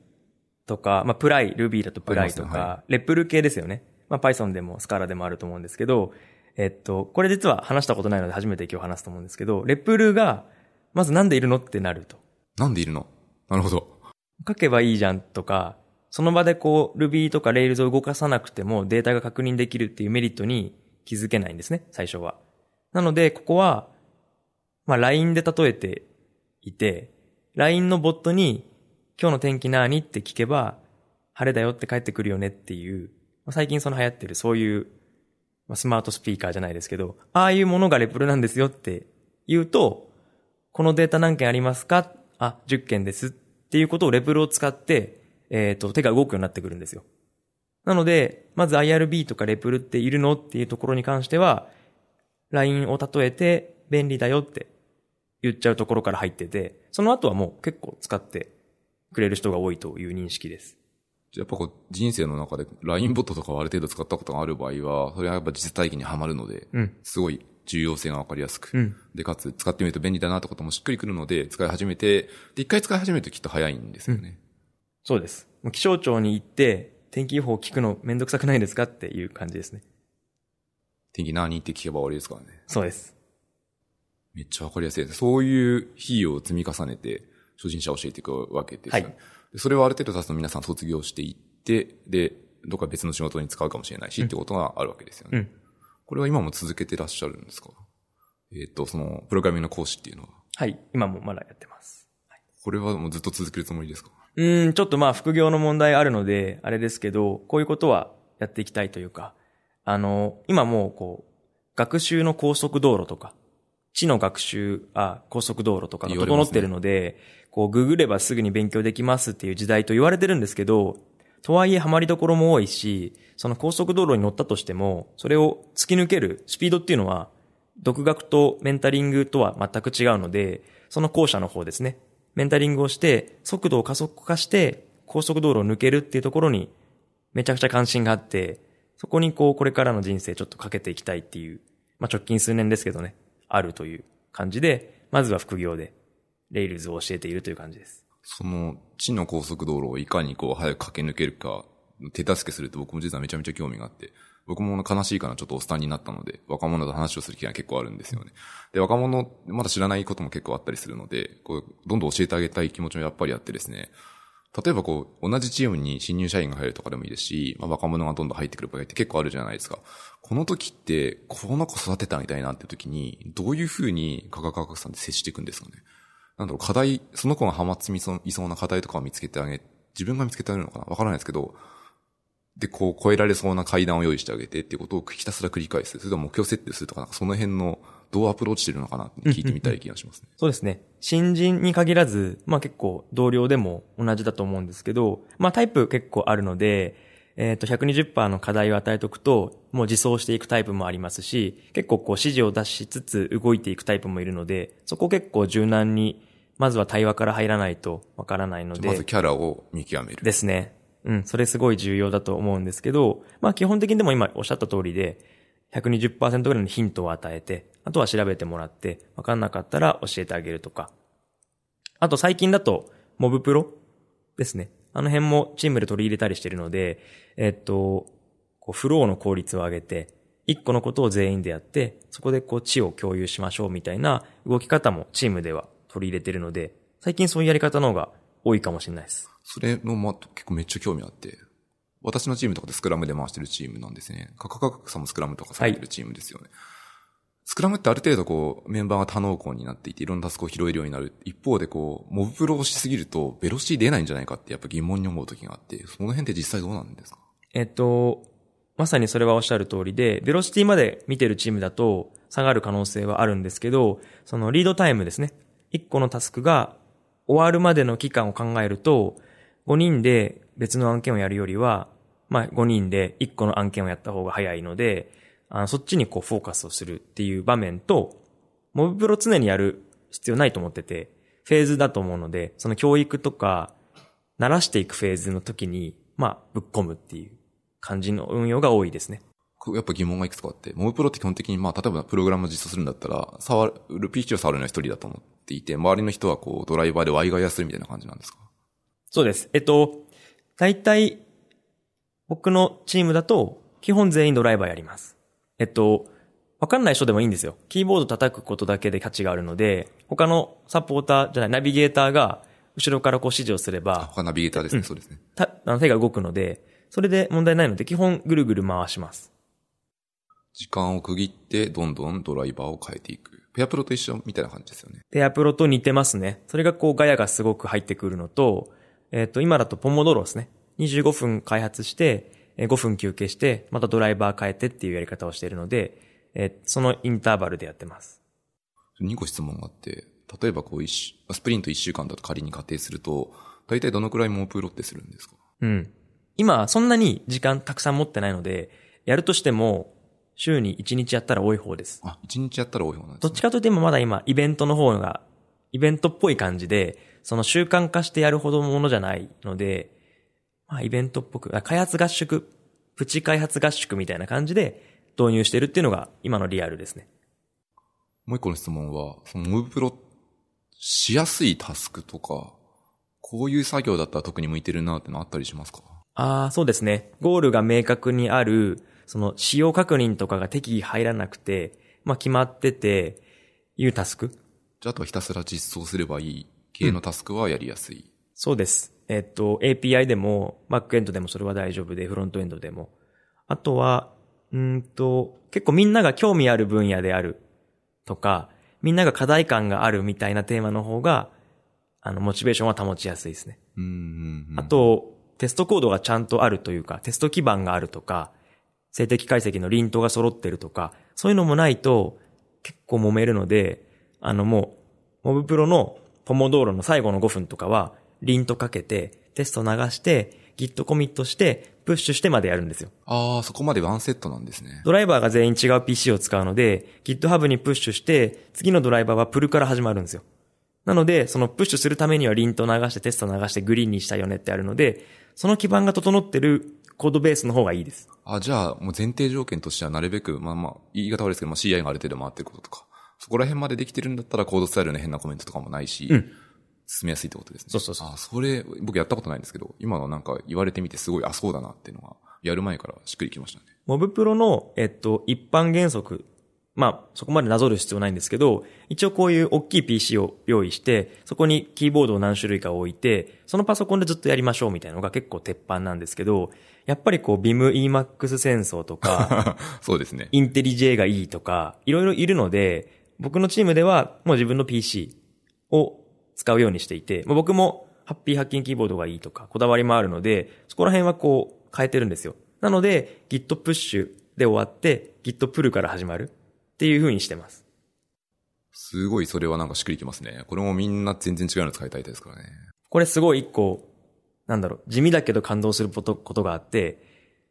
とか、まあ、プライ、Ruby だとプライとか、ねはい、レプル系ですよね。まあ、Python でも Scala でもあると思うんですけど、えっと、これ実は話したことないので初めて今日話すと思うんですけど、レプルが、まずなんでいるのってなると。なんでいるの？なるほど。書けばいいじゃんとか、その場でこう、Ruby とか Rails を動かさなくてもデータが確認できるっていうメリットに気づけないんですね、最初は。なので、ここは、まあ LINE で例えていて、LINE のボットに今日の天気なーにって聞けば、晴れだよって帰ってくるよねっていう、まあ、最近その流行ってるそういう、まあ、スマートスピーカーじゃないですけど、ああいうものがレプルなんですよって言うと、このデータ何件ありますか？あ、10件ですっていうことをレプルを使って、えっ、ー、と、手が動くようになってくるんですよ。なので、まず IRB とかレプルっているのっていうところに関しては、LINE を例えて便利だよって言っちゃうところから入ってて、その後はもう結構使ってくれる人が多いという認識です。やっぱこう人生の中で LINE ボットとかをある程度使ったことがある場合は、それはやっぱ実体験にはまるので、うん、すごい重要性がわかりやすく、うん、で、かつ使ってみると便利だなってこともしっくりくるので、使い始めて、で、一回使い始めるときっと早いんですよね。うん、そうです。気象庁に行って、天気予報を聞くのめんどくさくないですかっていう感じですね。天気何って聞けば終わりですからね。そうです。めっちゃわかりやすいです。そういう費用を積み重ねて、初心者を教えていくわけですよね。はい、それをある程度経つと皆さん卒業していって、で、どっか別の仕事に使うかもしれないし、ってことがあるわけですよね。うん、これは今も続けてらっしゃるんですか？えっ、ー、と、その、プログラミングの講師っていうのは？はい。今もまだやってます。はい、これはもうずっと続けるつもりですか？うん、ちょっとまあ副業の問題あるので、あれですけど、こういうことはやっていきたいというか、あの、今もうこう、学習の高速道路とか、地の学習、あ、高速道路とかが整ってるので、ね、こう、ググればすぐに勉強できますっていう時代と言われてるんですけど、とはいえハマりどころも多いし、その高速道路に乗ったとしても、それを突き抜けるスピードっていうのは、独学とメンタリングとは全く違うので、その後者の方ですね。メンタリングをして、速度を加速化して、高速道路を抜けるっていうところに、めちゃくちゃ関心があって、そこにこう、これからの人生ちょっとかけていきたいっていう、まあ直近数年ですけどね、あるという感じで、まずは副業で、レイルズを教えているという感じです。その、地の高速道路をいかにこう、早く駆け抜けるか、手助けすると僕も実はめちゃめちゃ興味があって、僕も悲しいかなちょっとおっさんになったので、若者と話をする機会が結構あるんですよね。で、若者、まだ知らないことも結構あったりするので、こう、どんどん教えてあげたい気持ちもやっぱりあってですね、例えばこう、同じチームに新入社員が入るとかでもいいですし、まあ、若者がどんどん入ってくる場合って結構あるじゃないですか。この時って、この子育てたみたいなって時に、どういうふうに科学科学さんって接していくんですかね。なんだろう、課題、その子がハマってみそうな課題とかを見つけてあげ、自分が見つけてあげるのかなわからないですけど、で、こう、超えられそうな階段を用意してあげてっていうことをひたすら繰り返す。それとも目標設定するとか、なんかその辺の、どうアプローチしてるのかなって聞いてみたい気がしますね。そうですね。新人に限らず、まあ結構同僚でも同じだと思うんですけど、まあタイプ結構あるので、えっ、と、120%の課題を与えておくと、もう自走していくタイプもありますし、結構こう指示を出しつつ動いていくタイプもいるので、そこ結構柔軟に、まずは対話から入らないとわからないので。まずキャラを見極める。ですね。うん、それすごい重要だと思うんですけど、まあ基本的にでも今おっしゃった通りで、120%ぐらいのヒントを与えて、あとは調べてもらって、わかんなかったら教えてあげるとか。あと最近だと、モブプロですね。あの辺もチームで取り入れたりしてるので、えっと、こうフローの効率を上げて、一個のことを全員でやって、そこでこう知を共有しましょうみたいな動き方もチームでは取り入れてるので、最近そういうやり方の方が多いかもしれないです。それもまあ結構めっちゃ興味あって、私のチームとかでスクラムで回してるチームなんですね。カカカカさんもスクラムとかされてるチームですよね。はい、スクラムってある程度こう、メンバーが多能校になっていて、いろんなタスクを拾えるようになる。一方でこう、モブプロをしすぎると、ベロシティ出ないんじゃないかってやっぱ疑問に思う時があって、その辺って実際どうなんですか？えっと、まさにそれはおっしゃる通りで、ベロシティまで見てるチームだと下がる可能性はあるんですけど、そのリードタイムですね。一個のタスクが終わるまでの期間を考えると、5人で別の案件をやるよりは、まあ5人で1個の案件をやった方が早いので、あのそっちにこうフォーカスをするっていう場面と、モブプロ常にやる必要ないと思ってて、フェーズだと思うので、その教育とか、慣らしていくフェーズの時に、まあ、ぶっ込むっていう感じの運用が多いですね。やっぱ疑問がいくつかあって、モブプロって基本的に、まあ、例えばプログラムを実装するんだったら、触る、PC を触るのは一人だと思っていて、周りの人はこう、ドライバーでワイガヤするみたいな感じなんですか？そうです。えっと、大体、僕のチームだと、基本全員ドライバーやります。えっと、わかんない人でもいいんですよ。キーボード叩くことだけで価値があるので、他のサポーターじゃない、ナビゲーターが、後ろからこう指示をすれば。他ナビゲーターですね、うん、そうですね。た、あの手が動くので、それで問題ないので、基本ぐるぐる回します。時間を区切って、どんどんドライバーを変えていく。ペアプロと一緒みたいな感じですよね。ペアプロと似てますね。それがこうガヤがすごく入ってくるのと、えっ、ー、と、今だとポモドロですね。25分開発して、5分休憩して、またドライバー変えてっていうやり方をしているので、えー、そのインターバルでやってます。2個質問があって、例えばこう一スプリント1週間だと仮に仮定すると、大体どのくらいモープロってするんですか？うん。今、そんなに時間たくさん持ってないので、やるとしても、週に1日やったら多い方です。あ、1日やったら多い方なんです、ね、どっちかというと今まだ今、イベントの方が、イベントっぽい感じで、その習慣化してやるほどのものじゃないので、まあイベントっぽく、開発合宿、プチ開発合宿みたいな感じで導入してるっていうのが今のリアルですね。もう一個の質問は、そのムーブプロしやすいタスクとか、こういう作業だったら特に向いてるなってのあったりしますか？ああ、そうですね。ゴールが明確にある、その使用確認とかが適宜入らなくて、まあ決まってて、いうタスク。じゃあとひたすら実装すればいい系のタスクはやりやすい。うん、そうです。えっと、API でも、バックエンドでもそれは大丈夫で、フロントエンドでも。あとは、うんと、結構みんなが興味ある分野であるとか、みんなが課題感があるみたいなテーマの方が、あの、モチベーションは保ちやすいですね。うんうんうん、あと、テストコードがちゃんとあるというか、テスト基盤があるとか、静的解析のリントが揃ってるとか、そういうのもないと結構揉めるので、あのもう、モブプロのポモ道路の最後の5分とかは、リントかけて、テスト流して、Git コミットして、プッシュしてまでやるんですよ。ああ、そこまでワンセットなんですね。ドライバーが全員違う PC を使うので、GitHub にプッシュして、次のドライバーはプルから始まるんですよ。なので、そのプッシュするためにはリント流してテスト流してグリーンにしたよねってあるので、その基盤が整ってるコードベースの方がいいです。あ、じゃあ、もう前提条件としてはなるべく、まあまあ、言い方悪いですけど、まあ CI がある程度回ってることとか、そこら辺までできてるんだったらコードスタイルの変なコメントとかもないし、うん、進めやすいってことですね。そうそうそう。あ、それ、僕やったことないんですけど、今のなんか言われてみてすごい、あ、そうだなっていうのが、やる前からしっくりきましたね。モブプロの、えっと、一般原則まあ、そこまでなぞる必要ないんですけど、一応こういう大きい PC を用意して、そこにキーボードを何種類か置いて、そのパソコンでずっとやりましょうみたいなのが結構鉄板なんですけど、やっぱりこう、BIM EMAX 戦争とか、そうですね。インテリジェがいいとか、いろいろいるので、僕のチームではもう自分の PC を使うようにしていて、僕もハッピーハッキンキーボードがいいとか、こだわりもあるので、そこら辺はこう、変えてるんですよ。なので、Git プッシュで終わって、Git プルから始まるっていう風にしてます。すごいそれはなんかしっくりきますね。これもみんな全然違うの使いたいですからね。これすごい一個、なんだろう、地味だけど感動することことがあって、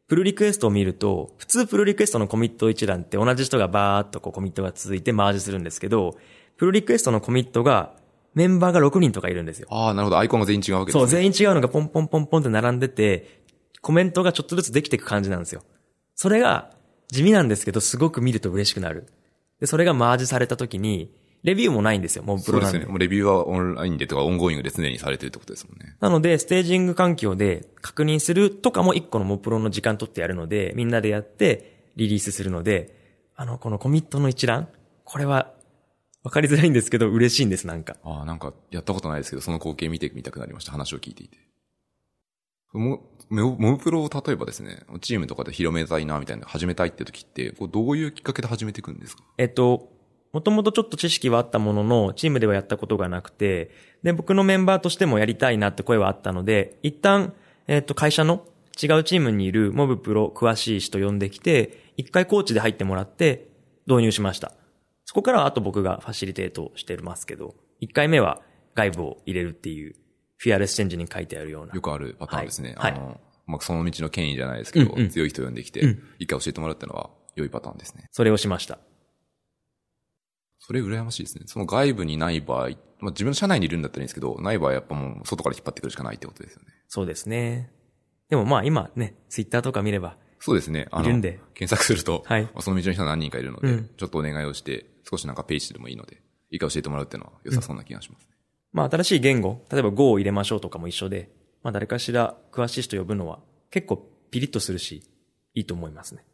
プルリクエストを見ると、普通プルリクエストのコミット一覧って同じ人がバーっとこうコミットが続いてマージするんですけど、プルリクエストのコミットがメンバーが6人とかいるんですよ。ああ、なるほど。アイコンが全員違うわけですね。そう、全員違うのがポンポンポンポンって並んでて、コメントがちょっとずつできていく感じなんですよ。それが地味なんですけど、すごく見ると嬉しくなる。で、それがマージされた時に、レビューもないんですよ、もうプロなんで。そうですね。もうレビューはオンラインでとかオンゴーイングで常にされてるってことですもんね。なので、ステージング環境で確認するとかも一個のモブプロの時間取ってやるので、みんなでやってリリースするので、あの、このコミットの一覧、これはわかりづらいんですけど、嬉しいんです、なんか。ああ、なんか、やったことないですけど、その光景見てみたくなりました。話を聞いていて。も、モブプロを例えばですね、チームとかで広めたいな、みたいな、始めたいって時って、こうどういうきっかけで始めていくんですか？えっと、もともとちょっと知識はあったものの、チームではやったことがなくて、で、僕のメンバーとしてもやりたいなって声はあったので、一旦、えっと、会社の違うチームにいるモブプロ詳しい人呼んできて、一回コーチで入ってもらって導入しました。そこからはあと僕がファシリテートしてますけど、一回目は外部を入れるっていう、フィアレスチェンジに書いてあるような。よくあるパターンですね。はい。あの、まあ、その道の権威じゃないですけど、うんうん、強い人呼んできて、一回教えてもらうってのは良いパターンですね。それをしました。それ羨ましいですね。その外部にない場合、まあ、自分の社内にいるんだったらいいんですけど、ない場合やっぱもう外から引っ張ってくるしかないってことですよね。そうですね。でもまあ今ね、ツイッターとか見れば、そうですね。あの、検索すると、はい、その道の人何人かいるので、うん、ちょっとお願いをして、少しなんかページでもいいので、いいか教えてもらうっていうのは良さそうな気がしますね。うん、まあ新しい言語、例えば Go を入れましょうとかも一緒で、まあ誰かしら詳しい人呼ぶのは結構ピリッとするし、いいと思いますね。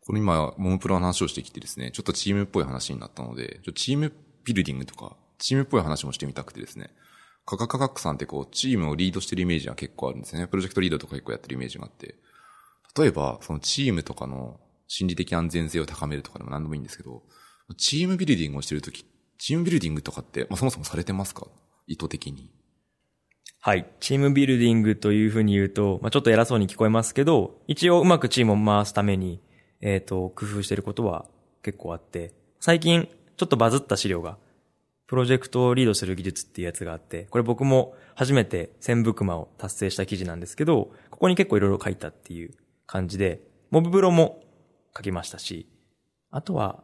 これ今、モムプロの話をしてきてですね、ちょっとチームっぽい話になったので、チームビルディングとか、チームっぽい話もしてみたくてですね、カカカカックさんってこう、チームをリードしてるイメージが結構あるんですね。プロジェクトリードとか結構やってるイメージがあって。例えば、そのチームとかの心理的安全性を高めるとかでも何でもいいんですけど、チームビルディングをしてるときっ、チームビルディングとかって、まあ、そもそもされてますか？意図的に。はい。チームビルディングというふうに言うと、まあ、ちょっと偉そうに聞こえますけど、一応うまくチームを回すために、えっ、ー、と、工夫してることは結構あって、最近ちょっとバズった資料がプロジェクトをリードする技術っていうやつがあって、これ僕も初めて1000ブクマを達成した記事なんですけど、ここに結構いろいろ書いたっていう感じで、モブブロも書きましたし、あとは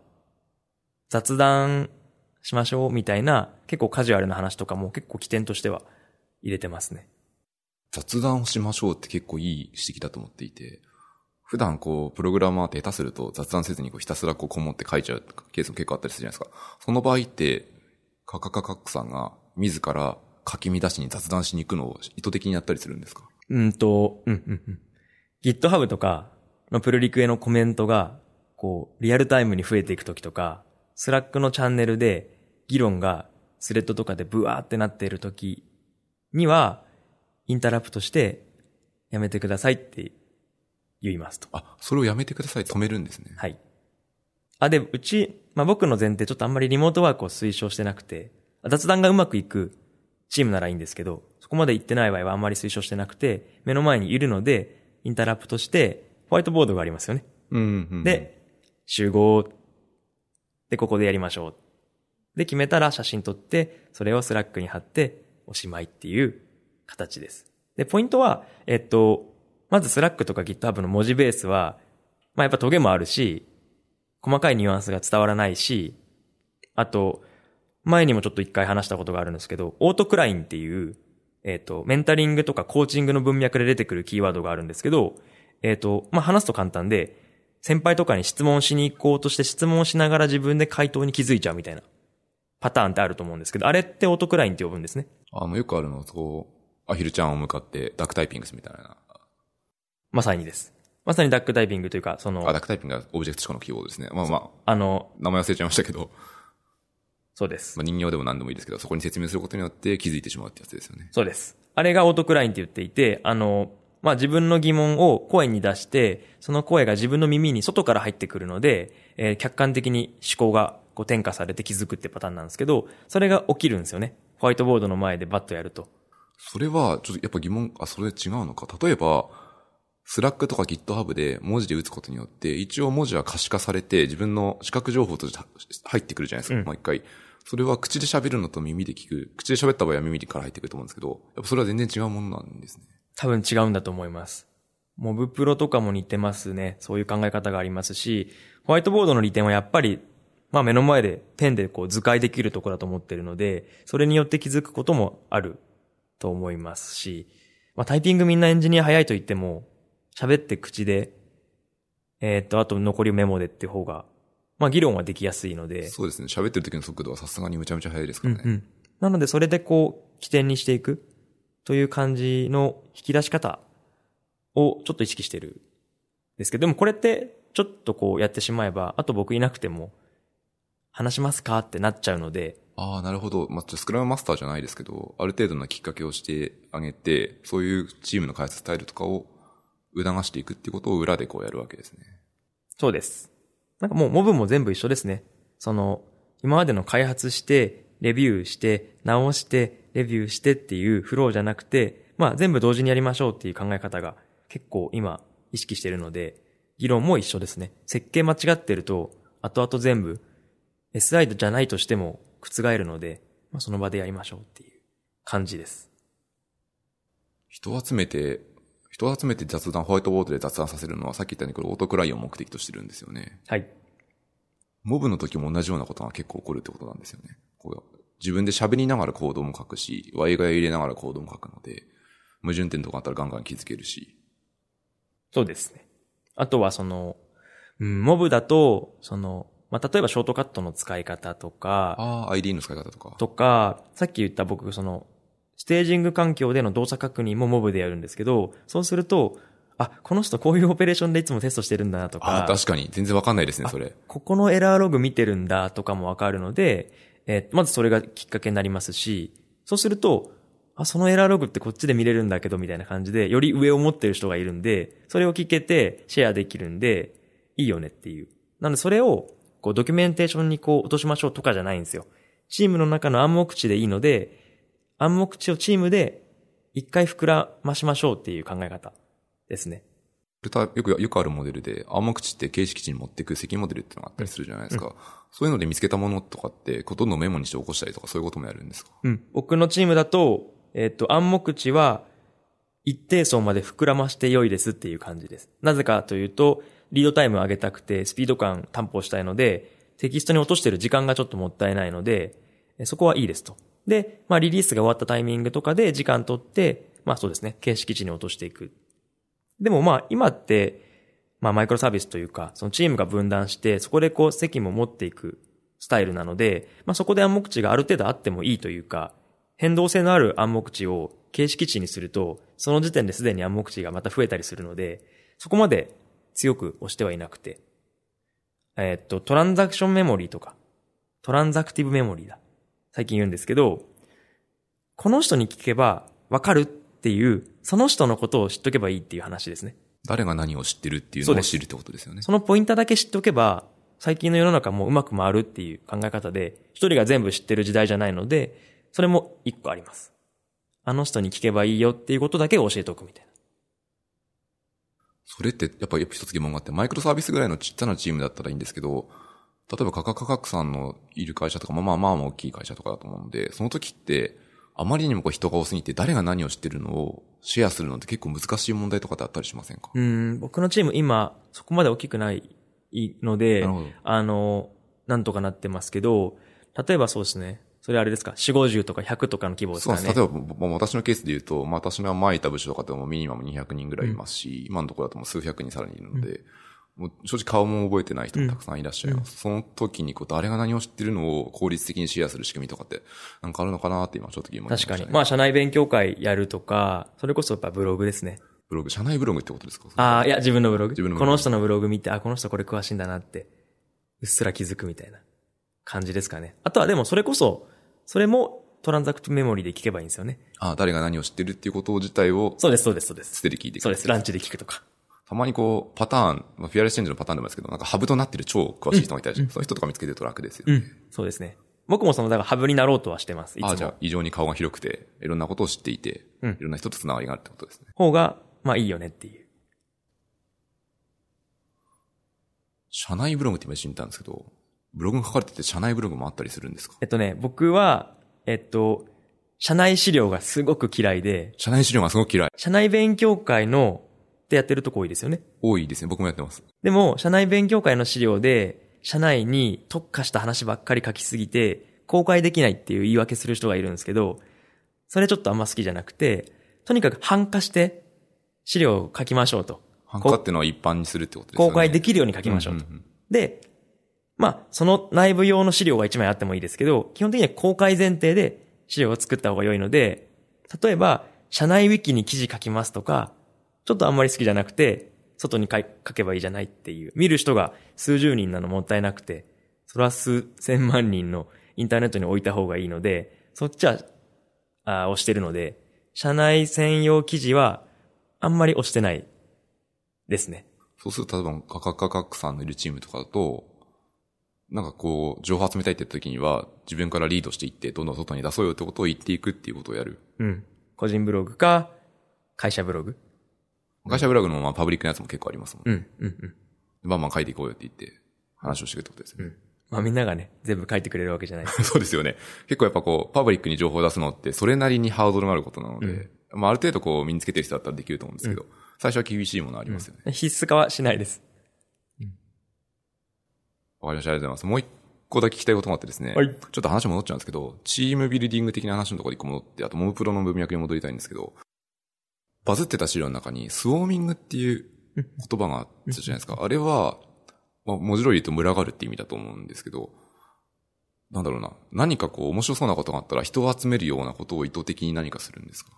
雑談しましょうみたいな結構カジュアルな話とかも結構起点としては入れてますね。雑談をしましょうって結構いい指摘だと思っていて、普段こう、プログラマーって下手すると雑談せずにこうひたすらこうこもって書いちゃうケースも結構あったりするじゃないですか。その場合って、カカカカックさんが自らかき乱しに雑談しに行くのを意図的にやったりするんですか？うんと、うんうんうん。GitHub とかのプルリクへのコメントが、こう、リアルタイムに増えていくときとか、 Slack のチャンネルで議論がスレッドとかでブワーってなっているときには、インタラプトしてやめてくださいって言いますと。あ、それをやめてください止めるんですね。はい。あ、で、うち、まあ、僕の前提ちょっとあんまりリモートワークを推奨してなくて、雑談がうまくいくチームならいいんですけど、そこまで行ってない場合はあんまり推奨してなくて、目の前にいるので、インタラプトして、ホワイトボードがありますよね。うんうんうん、で、集合。で、ここでやりましょう。で、決めたら写真撮って、それを Slack に貼って、おしまいっていう形です。で、ポイントは、えっと、まず Slack とか GitHub の文字ベースは、まあやっぱトゲもあるし、細かいニュアンスが伝わらないし、あと、前にもちょっと一回話したことがあるんですけど、オートクラインっていう、えっ、と、メンタリングとかコーチングの文脈で出てくるキーワードがあるんですけど、えっ、と、まあ、話すと簡単で、先輩とかに質問しに行こうとして質問しながら自分で回答に気づいちゃうみたいなパターンってあると思うんですけど、あれってオートクラインって呼ぶんですね。あの、よくあるの、そう、アヒルちゃんを向かってダックタイピングすみたいな。まさにです。まさにダックタイピングというか、その。あ、ダックタイピングがオブジェクト指向の記号ですね。まあまあ。あの、名前忘れちゃいましたけど。そうです。まあ人形でも何でもいいですけど、そこに説明することによって気づいてしまうってやつですよね。そうです。あれがオートクラインって言っていて、あの、まあ自分の疑問を声に出して、その声が自分の耳に外から入ってくるので、えー、客観的に思考がこう転化されて気づくってパターンなんですけど、それが起きるんですよね。ホワイトボードの前でバッとやると。それは、ちょっとやっぱ疑問、あ、それ違うのか。例えば、 Slack とか GitHub で文字で打つことによって、一応文字は可視化されて、自分の視覚情報として入ってくるじゃないですか、うん毎回。それは口で喋るのと耳で聞く。口で喋った場合は耳から入ってくると思うんですけど、やっぱそれは全然違うものなんですね。多分違うんだと思います。モブプロとかも似てますね。そういう考え方がありますし、ホワイトボードの利点はやっぱり、まあ目の前でペンでこう図解できるところだと思ってるので、それによって気づくこともあると思いますし、まあタイピングみんなエンジニア早いと言っても、喋って口で、えーっと、あと残りメモでって方が、まあ議論はできやすいので、そうですね。喋ってる時の速度はさすがにむちゃむちゃ速いですからね。うんうん。なので、それでこう、起点にしていくという感じの引き出し方をちょっと意識してるんですけど、でもこれって、ちょっとこうやってしまえば、あと僕いなくても、話しますか？ってなっちゃうので、ああ、なるほど。まあ、スクラムマスターじゃないですけど、ある程度のきっかけをしてあげて、そういうチームの開発スタイルとかを促していくっていうことを裏でこうやるわけですね。そうです。なんかもうモブも全部一緒ですね。その、今までの開発して、レビューして、直して、レビューしてっていうフローじゃなくて、まあ全部同時にやりましょうっていう考え方が結構今意識してるので、議論も一緒ですね。設計間違ってると、後々全部 SI じゃないとしても覆るので、まあその場でやりましょうっていう感じです。人を集めて、人を集めて雑談、ホワイトボードで雑談させるのはさっき言ったようにこれオートクライを目的としてるんですよね。はい。モブの時も同じようなことが結構起こるってことなんですよね。こう自分で喋りながらコードも書くし、ワイガヤ入れながらコードも書くので、矛盾点とかあったらガンガン気づけるし。そうですね。あとはその、うん、モブだと、その、まあ、例えばショートカットの使い方とか、ああ、ID の使い方とか。とか、さっき言った僕、その、ステージング環境での動作確認もモブでやるんですけど、そうすると、あ、この人こういうオペレーションでいつもテストしてるんだなとか、ああ、確かに。全然わかんないですね、それ。ここのエラーログ見てるんだとかもわかるので、えーまずそれがきっかけになりますし、そうすると、あ、そのエラーログってこっちで見れるんだけど、みたいな感じで、より上を持ってる人がいるんで、それを聞けてシェアできるんで、いいよねっていう。なのでそれを、こう、ドキュメンテーションにこう、落としましょうとかじゃないんですよ。チームの中の暗黙知でいいので、暗黙知をチームで一回膨らましましょうっていう考え方ですね。よく、よくあるモデルで、暗黙知って形式値に持っていく積モデルってのがあったりするじゃないですか。そういうので見つけたものとかって、ほとんどメモにして起こしたりとかそういうこともやるんですか？うん。僕のチームだと、えっ、と、暗黙知は、一定層まで膨らまして良いですっていう感じです。なぜかというと、リードタイムを上げたくて、スピード感担保したいので、テキストに落としてる時間がちょっともったいないので、そこはいいですと。で、まあ、リリースが終わったタイミングとかで時間取って、まあそうですね、形式値に落としていく。でもまあ、今って、まあ、マイクロサービスというか、そのチームが分断して、そこでこう、責務を持っていくスタイルなので、まあ、そこで暗黙知がある程度あってもいいというか、変動性のある暗黙知を形式値にすると、その時点ですでに暗黙知がまた増えたりするので、そこまで強く押してはいなくて、えーっと、トランザクションメモリーとか、トランザクティブメモリーだ。最近言うんですけど、この人に聞けばわかるっていう、その人のことを知っとけばいいっていう話ですね。誰が何を知ってるっていうのを知るってことですよね。そのポイントだけ知っておけば、最近の世の中もうまく回るっていう考え方で、一人が全部知ってる時代じゃないので、それも一個あります。あの人に聞けばいいよっていうことだけを教えておくみたいな。それって、やっぱり一つ疑問があって、マイクロサービスぐらいのちっちゃなチームだったらいいんですけど、例えばカカカカクさんのいる会社とか、まあまあまあ大きい会社とかだと思うので、その時って、あまりにもこう人が多すぎて、誰が何を知ってるのをシェアするのって結構難しい問題とかってあったりしませんか？うん、僕のチーム今、そこまで大きくないのであの、なんとかなってますけど、例えばそうですね。それあれですか ?4、50とか100とかの規模ですかね？そうです。例えば、私のケースで言うと、まあ私が前いた部署とかでもミニマム200人ぐらいいますし、今のところだともう数百人さらにいるので、もう正直顔も覚えてない人もたくさんいらっしゃいます。その時にこう誰が何を知ってるのを効率的にシェアする仕組みとかってなんかあるのかなって今ちょっと疑問ました、ね。確かに。まあ、社内勉強会やるとか、それこそやっぱブログですね。ブログ、社内ブログってことですか？ああ、いや、自分のブログ。自分のブログこの人のブログ見て、あ、この人これ詳しいんだなって、うっすら気づくみたいな感じですかね。あとはでもそれこそ、それもトランザクトメモリで聞けばいいんですよね。あ誰が何を知ってるっていうこと自体をそうです、そうです、そうです。捨てで聞いていくそうです、ランチで聞くとか。たまにこう、パターン、まあ、フィアレスチェンジのパターンでもですけど、なんかハブとなってる超詳しい人がいたりして、そういう人とか見つけてると楽ですよね。うん。そうですね。僕もその、だからハブになろうとはしてます。いつも。あ、じゃあ、異常に顔が広くて、いろんなことを知っていて、うんいろんな人と繋がりがあるってことですね。方が、まあいいよねっていう。社内ブログって今一瞬言ったんですけど、ブログが書かれてて社内ブログもあったりするんですか？えっとね、僕は、えっと、社内資料がすごく嫌いで、社内資料がすごく嫌い。社内勉強会の、ってやってるとこ多いですよね。多いですね。僕もやってます。でも、社内勉強会の資料で、社内に特化した話ばっかり書きすぎて、公開できないっていう言い訳する人がいるんですけど、それちょっとあんま好きじゃなくて、とにかく反化して資料を書きましょうと。ハンカっていうのは一般にするってことですよね。公開できるように書きましょうと。んんんで、まあ、その内部用の資料が1枚あってもいいですけど、基本的には公開前提で資料を作った方が良いので、例えば、社内ウィキに記事書きますとか、ちょっとあんまり好きじゃなくて、外に書けばいいじゃないっていう。見る人が数十人なのもったいなくて、それは数千万人のインターネットに置いた方がいいので、そっちは、あー押してるので、社内専用記事は、あんまり押してないですね。そうすると、例えば、カカカカクさんのいるチームとかだと、なんかこう、情報集めたいって時には、自分からリードしていって、どんどん外に出そうよってことを言っていくっていうことをやる。うん。個人ブログか、会社ブログ。会社ブログのまあパブリックなやつも結構ありますもん。うん、うん、うん。バンバン書いていこうよって言って、話をしていくってことですね。うん。まあみんながね、全部書いてくれるわけじゃない。そうですよね。結構やっぱこう、パブリックに情報を出すのって、それなりにハードルがあることなので、まあある程度こう、身につけてる人だったらできると思うんですけど、最初は厳しいものありますよね。必須化はしないです。わかりました。ありがとうございます。もう一個だけ聞きたいことがあってですね。はいちょっと話戻っちゃうんですけど、チームビルディング的な話のところに一個戻って、あとモムプロの文脈に戻りたいんですけど、バズってた資料の中に、スウォーミングっていう言葉があったじゃないですか。あれは、まあ、文字通り言うと群がるって意味だと思うんですけど、なんだろうな。何かこう面白そうなことがあったら人を集めるようなことを意図的に何かするんですか？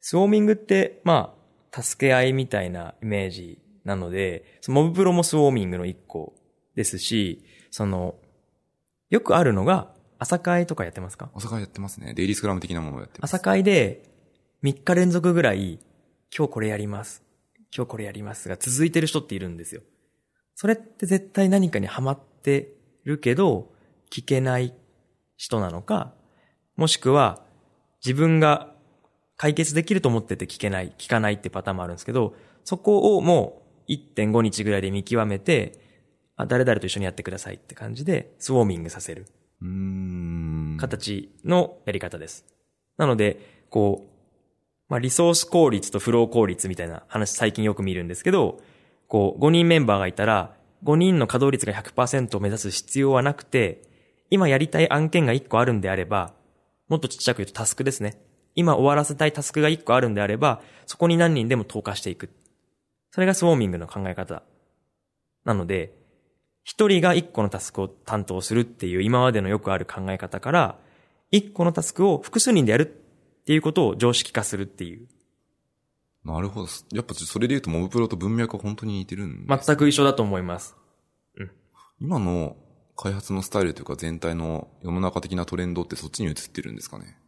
スウォーミングって、まあ、助け合いみたいなイメージなので、そのモブプロもスウォーミングの一個ですし、その、よくあるのが、朝会とかやってますか？朝会やってますね。デイリースクラム的なものをやってます。朝会で3日連続ぐらい、今日これやります。今日これやりますが続いてる人っているんですよ。それって絶対何かにハマってるけど、聞けない人なのか、もしくは自分が解決できると思ってて聞けない、聞かないってパターンもあるんですけど、そこをもう1.5日ぐらいで見極めて、あ、誰々と一緒にやってくださいって感じで、スウォーミングさせる。うーん。形のやり方です。なので、こう、まあ、リソース効率とフロー効率みたいな話最近よく見るんですけど、こう、5人メンバーがいたら、5人の稼働率が100%を目指す必要はなくて、今やりたい案件が1個あるんであれば、もっとちっちゃく言うとタスクですね。今終わらせたいタスクが1個あるんであれば、そこに何人でも投下していく。それがスウォーミングの考え方。なので、一人が一個のタスクを担当するっていう今までのよくある考え方から、一個のタスクを複数人でやるっていうことを常識化するっていう。なるほど。やっぱそれで言うとモブプロと文脈は本当に似てるんです全く一緒だと思います。今の開発のスタイルというか全体の世の中的なトレンドってそっちに移ってるんですかね？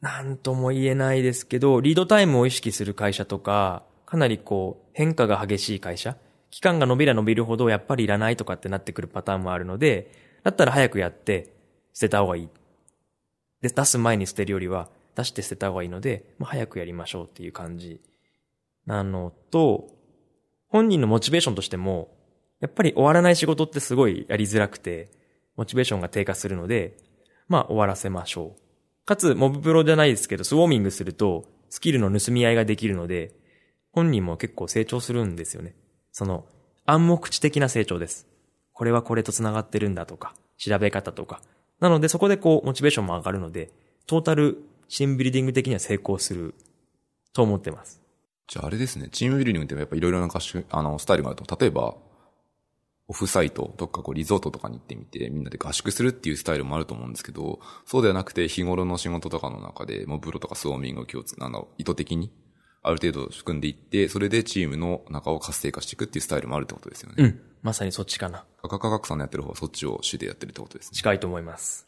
なんとも言えないですけど、リードタイムを意識する会社とか、かなりこう、変化が激しい会社、期間が伸びれば伸びるほどやっぱりいらないとかってなってくるパターンもあるので、だったら早くやって捨てた方がいい。で、出す前に捨てるよりは出して捨てた方がいいので、まあ、早くやりましょうっていう感じなのと、本人のモチベーションとしても、やっぱり終わらない仕事ってすごいやりづらくて、モチベーションが低下するので、まあ終わらせましょう。かつ、モブプロじゃないですけど、スウォーミングすると、スキルの盗み合いができるので、本人も結構成長するんですよね。その、暗黙知的な成長です。これはこれと繋がってるんだとか、調べ方とか。なので、そこでこう、モチベーションも上がるので、トータル、チームビルディング的には成功する、と思ってます。じゃああれですね、チームビルディングってやっぱいろいろな合宿、あの、スタイルがあると、例えば、オフサイトとかこうリゾートとかに行ってみて、みんなで合宿するっていうスタイルもあると思うんですけど、そうではなくて日頃の仕事とかの中で、もうプロとかスウォーミングを気をつ、あの、意図的に、ある程度含んでいって、それでチームの中を活性化していくっていうスタイルもあるってことですよね。うん。まさにそっちかな。カカカカクさんのやってる方はそっちを主でやってるってことですね。近いと思います。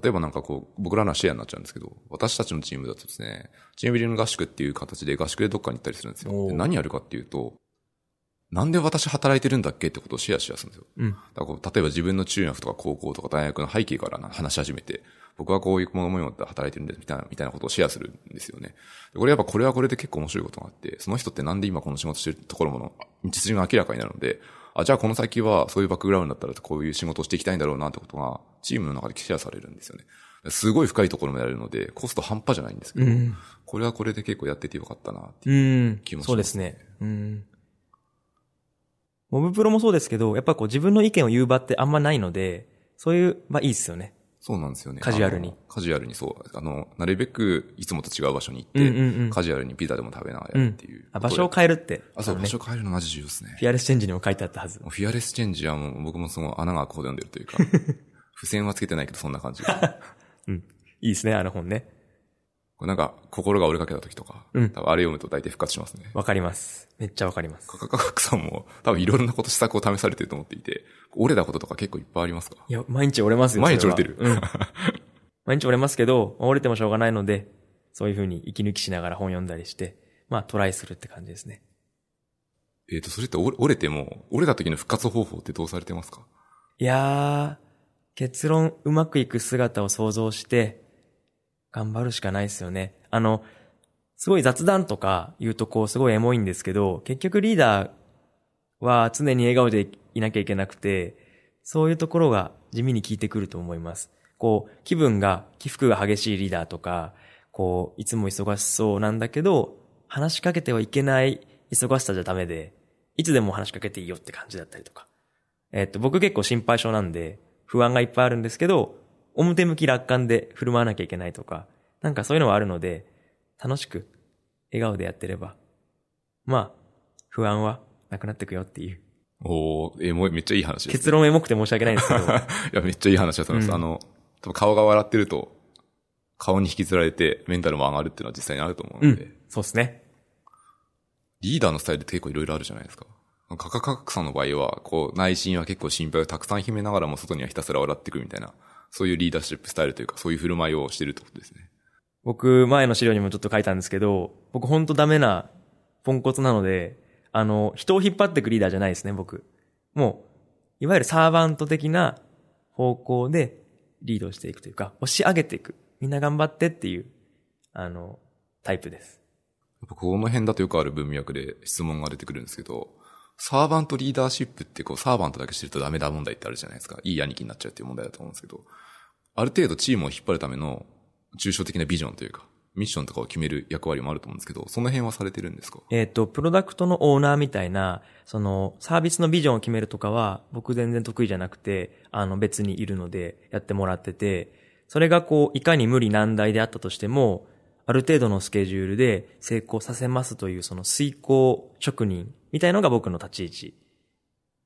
例えばなんかこう、僕らのはシェアになっちゃうんですけど、私たちのチームだとですね、チームビルディング合宿っていう形で合宿でどっかに行ったりするんですよ。で何やるかっていうと、なんで私働いてるんだっけってことをシェアしやすいんですよ。うん。だから例えば自分の中学とか高校とか大学の背景からな話し始めて、僕はこういうものを持って働いてるんですみたいな、みたいなことをシェアするんですよね。でこれやっぱこれはこれで結構面白いことがあって、その人ってなんで今この仕事してるところもの、道筋が明らかになるので、あ、じゃあこの先はそういうバックグラウンドだったらこういう仕事をしていきたいんだろうなってことが、チームの中でシェアされるんですよね。すごい深いところまでやるので、コスト半端じゃないんですけど、うん。これはこれで結構やっててよかったなっていう。うん気もしますそうですね。うん。モブプロもそうですけど、やっぱこう自分の意見を言う場ってあんまないので、そういう場いいですよね。そうなんですよね。カジュアルに。カジュアルにそう。あの、なるべくいつもと違う場所に行って、うんうんうんカジュアルにピザでも食べながらっていう。あ場所を変えるって。あ、そう、のね場所変えるのマジ重要ですね。フィアレスチェンジにも書いてあったはずフィアレスチェンジはもう僕もその穴が開くほど読んでるというか、付箋はつけてないけどそんな感じ。こ うん。いいですね、あの本ね。れなんか、心が折れかけた時とか、うん多分あれ読むと大体復活しますね。わかります。めっちゃわかります。カカカカクさんも多分いろんなこと施策を試されてると思っていて、折れたこととか結構いっぱいありますかいや、毎日折れますよ。毎日折れてるうん。毎日折れますけど、折れてもしょうがないので、そういうふうに息抜きしながら本読んだりして、まあトライするって感じですね。えっ、と、それって折れても、折れた時の復活方法ってどうされてますかいやー、結論うまくいく姿を想像して、頑張るしかないですよね。あの、すごい雑談とか言うとこうすごいエモいんですけど、結局リーダーは常に笑顔でいなきゃいけなくて、そういうところが地味に効いてくると思います。こう、気分が、起伏が激しいリーダーとか、こう、いつも忙しそうなんだけど、話しかけてはいけない忙しさじゃダメで、いつでも話しかけていいよって感じだったりとか。えっと、僕結構心配性なんで、不安がいっぱいあるんですけど、表向き楽観で振る舞わなきゃいけないとか、なんかそういうのはあるので、楽しく、笑顔でやってれば、まあ、不安はなくなってくよっていう。おー、えーもうめっちゃいい話です、結論エモくて申し訳ないんですけど、いや、めっちゃいい話だと思います。うんあの、多分顔が笑ってると、顔に引きずられてメンタルも上がるっていうのは実際にあると思うので、うん、そうですね。リーダーのスタイルって結構いろいろあるじゃないですか。カカカクさんの場合は、こう、内心は結構心配をたくさん秘めながらも外にはひたすら笑ってくるみたいな、そういうリーダーシップスタイルというか、そういう振る舞いをしてるってことですね。僕、前の資料にもちょっと書いたんですけど、僕ほんとダメな、ポンコツなので、あの、人を引っ張ってくリーダーじゃないですね、僕。もう、いわゆるサーバント的な方向でリードしていくというか、押し上げていく。みんな頑張ってっていう、あの、タイプです。この辺だとよくある文脈で質問が出てくるんですけど、サーバントリーダーシップってこう、サーバントだけしてるとダメだ問題ってあるじゃないですか。いい兄貴になっちゃうっていう問題だと思うんですけど、ある程度チームを引っ張るための抽象的なビジョンというか、ミッションとかを決める役割もあると思うんですけど、その辺はされてるんですか？えっ、と、プロダクトのオーナーみたいな、その、サービスのビジョンを決めるとかは、僕全然得意じゃなくて、あの、別にいるので、やってもらってて、それがこう、いかに無理難題であったとしても、ある程度のスケジュールで成功させますという、その遂行職人みたいのが僕の立ち位置。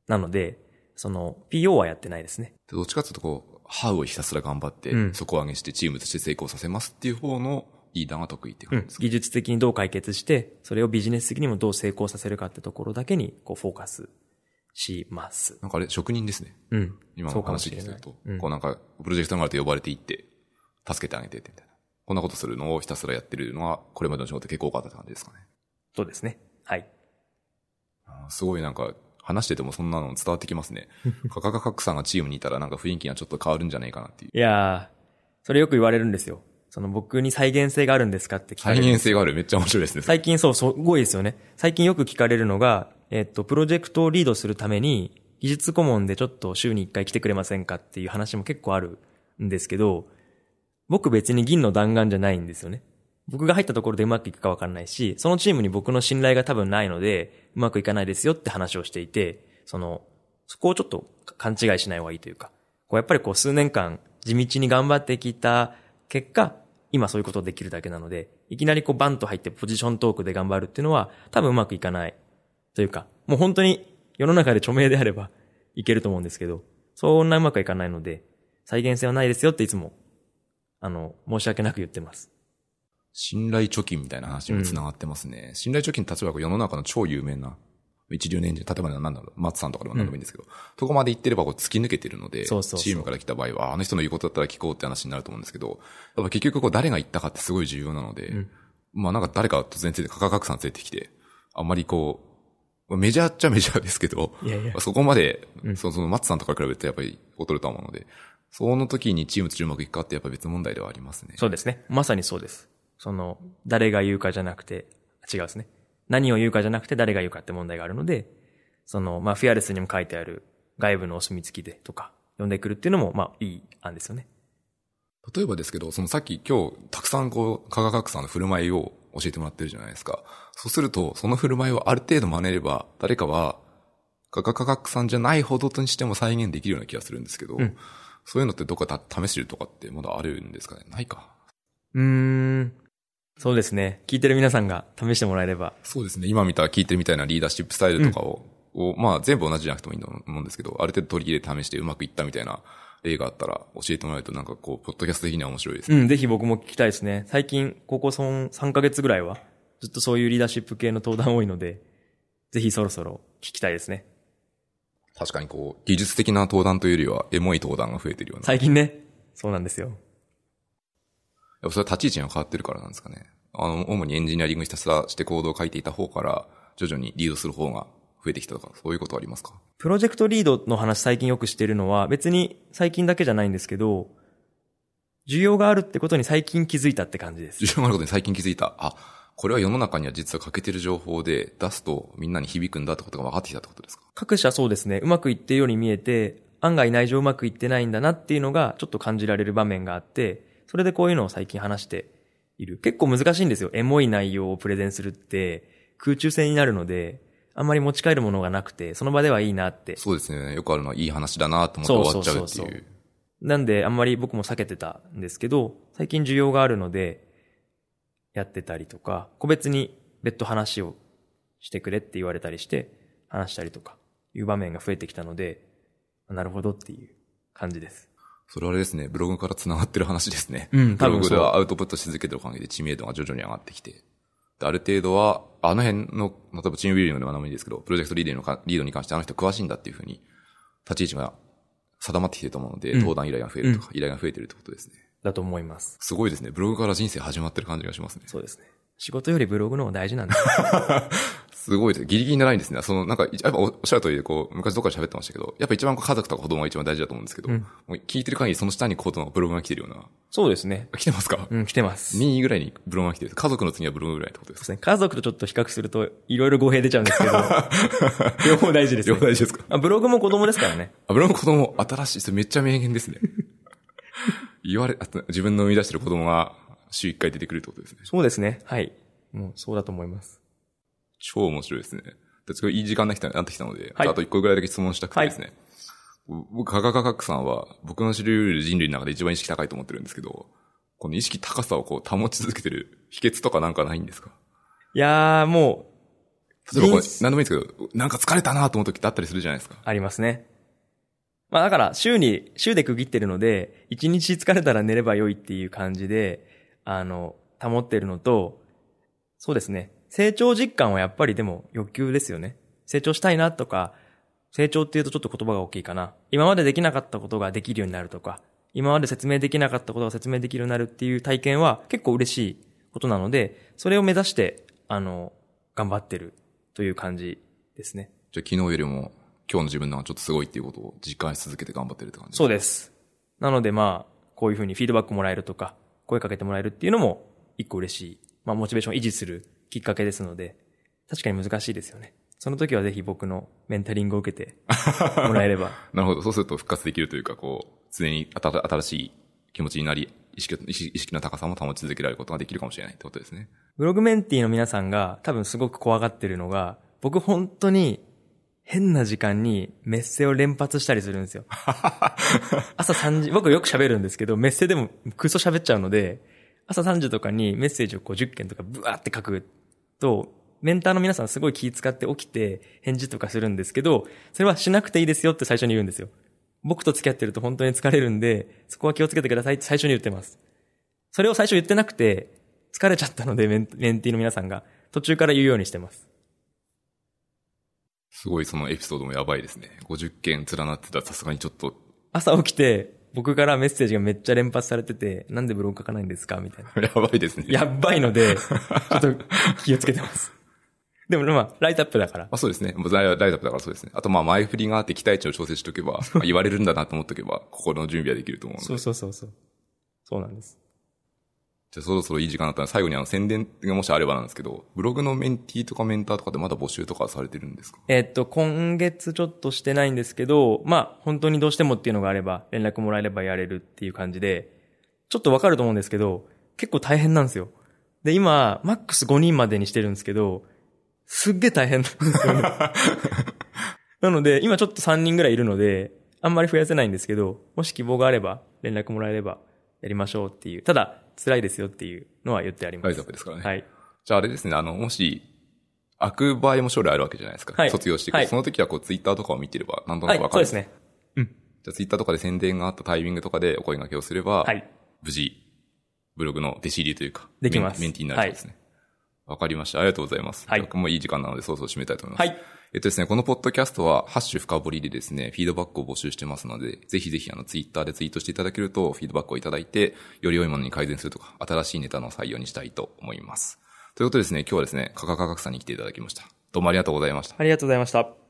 なので、その、PO はやってないですね。でどっちかっていうとこう、ハウをひたすら頑張って、うん底上げしてチームとして成功させますっていう方のリーダーが得意って感じですか、技術的にどう解決して、それをビジネス的にもどう成功させるかってところだけに、こう、フォーカスします。なんかあれ、職人ですね。うん。そう今のかもしれない話聞くと。うんこうなんか、プロジェクトがあると呼ばれていって、助けてあげてってみたいな。こんなことするのをひたすらやってるのは、これまでの仕事結構多かったって感じですかね。そうですね。はい。すごいなんか、話しててもそんなの伝わってきますね。カカカカクさんがチームにいたらなんか雰囲気がちょっと変わるんじゃないかなっていう。いやー、それよく言われるんですよ。その僕に再現性があるんですかって聞かれる。再現性がある。めっちゃ面白いですね。最近そう、すごいですよね。最近よく聞かれるのが、えっと、プロジェクトをリードするために、技術顧問でちょっと週に一回来てくれませんかっていう話も結構あるんですけど、僕別に銀の弾丸じゃないんですよね。僕が入ったところでうまくいくかわかんないし、そのチームに僕の信頼が多分ないので、うまくいかないですよって話をしていて、その、そこをちょっと勘違いしない方がいいというか、こうやっぱりこう数年間地道に頑張ってきた結果、今そういうことできるだけなので、いきなりこうバンと入ってポジショントークで頑張るっていうのは多分うまくいかない。というか、もう本当に世の中で著名であればいけると思うんですけど、そんなうまくいかないので、再現性はないですよっていつも、あの、申し訳なく言ってます。信頼貯金みたいな話にも繋がってますね。信頼貯金例えば世の中の超有名な一流年人、例えばなんだろう、松さんとかでも何でもいいんですけど、そこまで行ってればこう突き抜けてるので、そうそうそうチームから来た場合は、あの人の言うことだったら聞こうって話になると思うんですけど、やっぱ結局こう誰が言ったかってすごい重要なので、んまあなんか誰か突然ついて、カカカクさん連れてきて、あんまりこう、メジャーっちゃメジャーですけど、いやいやそこまで、うんそのそのマッツさんとか比べてやっぱり劣ると思うので、その時にチームとうまくいくかってやっぱ別問題ではありますね。そうですね。まさにそうです。その、誰が言うかじゃなくて、違うですね。何を言うかじゃなくて誰が言うかって問題があるので、その、まあ、フィアレスにも書いてある外部のお墨付きでとか、呼んでくるっていうのも、まあ、いい案ですよね。例えばですけど、そのさっき今日たくさんこう、科学さんの振る舞いを教えてもらってるじゃないですか。そうすると、その振る舞いをある程度真似れば、誰かは、科学さんじゃないほどとにしても再現できるような気がするんですけど、うんそういうのってどっかた試してるとかってまだあるんですかね？ないか。うーん。そうですね。聞いてる皆さんが試してもらえれば。そうですね。今見た、聞いてるみたいなリーダーシップスタイルとかを、をまあ全部同じじゃなくてもいいと思うんですけど、ある程度取り入れて試してうまくいったみたいな例があったら教えてもらえるとなんかこう、ポッドキャスト的には面白いですね。うん、ぜひ僕も聞きたいですね。最近、ここそん3ヶ月ぐらいは、ずっとそういうリーダーシップ系の登壇多いので、ぜひそろそろ聞きたいですね。確かにこう、技術的な登壇というよりは、エモい登壇が増えてるような。最近ね、そうなんですよ。やっぱそれは立ち位置が変わってるからなんですかね。あの、主にエンジニアリングひたすらしてコードを書いていた方から、徐々にリードする方が増えてきたとか、そういうことはありますか？プロジェクトリードの話最近よくしてるのは、別に最近だけじゃないんですけど、需要があるってことに最近気づいたって感じです。重要なことに最近気づいた。あ、これは世の中には実は欠けてる情報で出すとみんなに響くんだってことが分かってきたってことですか？各社そうですね、うまくいってるように見えて、案外内情うまくいってないんだなっていうのがちょっと感じられる場面があって、それでこういうのを最近話している。結構難しいんですよ。エモい内容をプレゼンするって空中戦になるので、あんまり持ち帰るものがなくて、その場ではいいなって。そうですね。よくあるのはいい話だなと思って終わっちゃうっていう。そうそうそうそうなんであんまり僕も避けてたんですけど、最近需要があるので、やってたりとか、個別に別途話をしてくれって言われたりして、話したりとか、いう場面が増えてきたので、なるほどっていう感じです。それはあれですね、ブログから繋がってる話ですね。うんブログではアウトプットし続けてるおかげで知名度が徐々に上がってきて。である程度は、あの辺の、例えばチームビルディングでも何でもいいですけど、プロジェクトリードのかリードに関してあの人詳しいんだっていうふうに、立ち位置が定まってきてると思うので、うん登壇依頼が増えるとか、依頼が増えてるってことですね。だと思います。すごいですね。ブログから人生始まってる感じがしますね。そうですね。仕事よりブログの方が大事なんで す。すごいです。ギリギリなラインですね。その、なんか、やっぱおっしゃる通りで、こう、昔どっかで喋ってましたけど、やっぱ一番家族とか子供が一番大事だと思うんですけど、うんもう聞いてる限りその下にコードのブログが来てるような、そうですね。来てますか、うん、来てます。2位ぐらいにブログが来てる。家族の次はブログぐらいってことですか？そうですね。家族とちょっと比較すると、いろいろ語弊出ちゃうんですけど、両方大事ですね両方。大事ですか？あブログも子供ですからね。あ、ブログの子供、新しい、それめっちゃ名言ですね。言われ、自分の生み出してる子供が週1回出てくるってことですね。そうですね。はい。もう、そうだと思います。超面白いですね。ですごいいい時間になってきたなってきたので、はいあと1個ぐらいだけ質問したくてですね。僕、科学科学さんは、僕の知る人類の中で一番意識高いと思ってるんですけど、この意識高さをこう保ち続けてる秘訣とかなんかないんですか？いやー、もう、例えばこれ人、何でもいいんですけど、なんか疲れたなと思う時ってあったりするじゃないですか。ありますね。まあだから、週に、週で区切ってるので、一日疲れたら寝ればよいっていう感じで、あの、保ってるのと、そうですね。成長実感はやっぱりでも欲求ですよね。成長したいなとか、成長っていうとちょっと言葉が大きいかな。今までできなかったことができるようになるとか、今まで説明できなかったことが説明できるようになるっていう体験は結構嬉しいことなので、それを目指して、あの、頑張ってるという感じですね。じゃあ昨日よりも今日の自分の方がちょっとすごいっていうことを実感し続けて頑張ってるって感じそうです。なのでまあ、こういうふうにフィードバックもらえるとか、声かけてもらえるっていうのも一個嬉しい。まあ、モチベーションを維持するきっかけですので、確かに難しいですよね。その時はぜひ僕のメンタリングを受けて もらえれば。なるほど。そうすると復活できるというか、こう、常に新新しい気持ちになり、意識意識意識の高さも保ち続けられることができるかもしれないってことですね。ブログメンティーの皆さんが多分すごく怖がってるのが、僕本当に変な時間にメッセを連発したりするんですよ。朝3時、僕よく喋るんですけど、メッセでもクソ喋っちゃうので、朝3時とかにメッセージをこう10件とかブワーって書くと、メンターの皆さんすごい気使って起きて返事とかするんですけど、それはしなくていいですよって最初に言うんですよ。僕と付き合ってると本当に疲れるんで、そこは気をつけてくださいって最初に言ってます。それを最初言ってなくて、疲れちゃったのでメンメンティーの皆さんが途中から言うようにしてます。すごいそのエピソードもやばいですね。50件連なってたらさすがにちょっと、朝起きて、僕からメッセージがめっちゃ連発されてて、なんでブログ書かないんですか？みたいな。やばいですね。やっばいので、ちょっと気をつけてます。でもまあ、ライトアップだから。あ、そうですね。もうライトアップだからそうですね。あとまあ前振りがあって期待値を調整しておけば、まあ言われるんだなと思っておけば、心の準備はできると思うので。そうそうそうそう。そうなんです。じゃあそろそろいい時間だったので、最後にあの宣伝がもしあればなんですけど、ブログのメンティーとかメンターとかでまだ募集とかされてるんですか？えっと、今月ちょっとしてないんですけど、まあ、本当にどうしてもっていうのがあれば、連絡もらえればやれるっていう感じで、ちょっとわかると思うんですけど、結構大変なんですよ。で、今、マックス5人までにしてるんですけど、すっげえ大変なんですよね。なので、今ちょっと3人ぐらいいるので、あんまり増やせないんですけど、もし希望があれば、連絡もらえれば、やりましょうっていう。ただ、辛いですよっていうのは言ってあります。ライトアップですからね。はい。じゃああれですね、あの、もし、開く場合も将来あるわけじゃないですか。はい卒業していく、はいその時はこう、ツイッターとかを見てれば、なんとはないくわ、かる。そうですね。うん。じゃあツイッターとかで宣伝があったタイミングとかでお声掛けをすれば、はい。無事、ブログの弟子入りというか、できますメンメンティーになるんですね。わ、かりました。ありがとうございます。はいもういい時間なので、そろそろ締めたいと思います。はい。えっとですね、このポッドキャストは、ハッシュ深掘りでですね、フィードバックを募集してますので、ぜひぜひあの、ツイッターでツイートしていただけると、フィードバックをいただいて、より良いものに改善するとか、新しいネタの採用にしたいと思います。ということでですね、今日はですね、カカカカクさんに来ていただきました。どうもありがとうございました。ありがとうございました。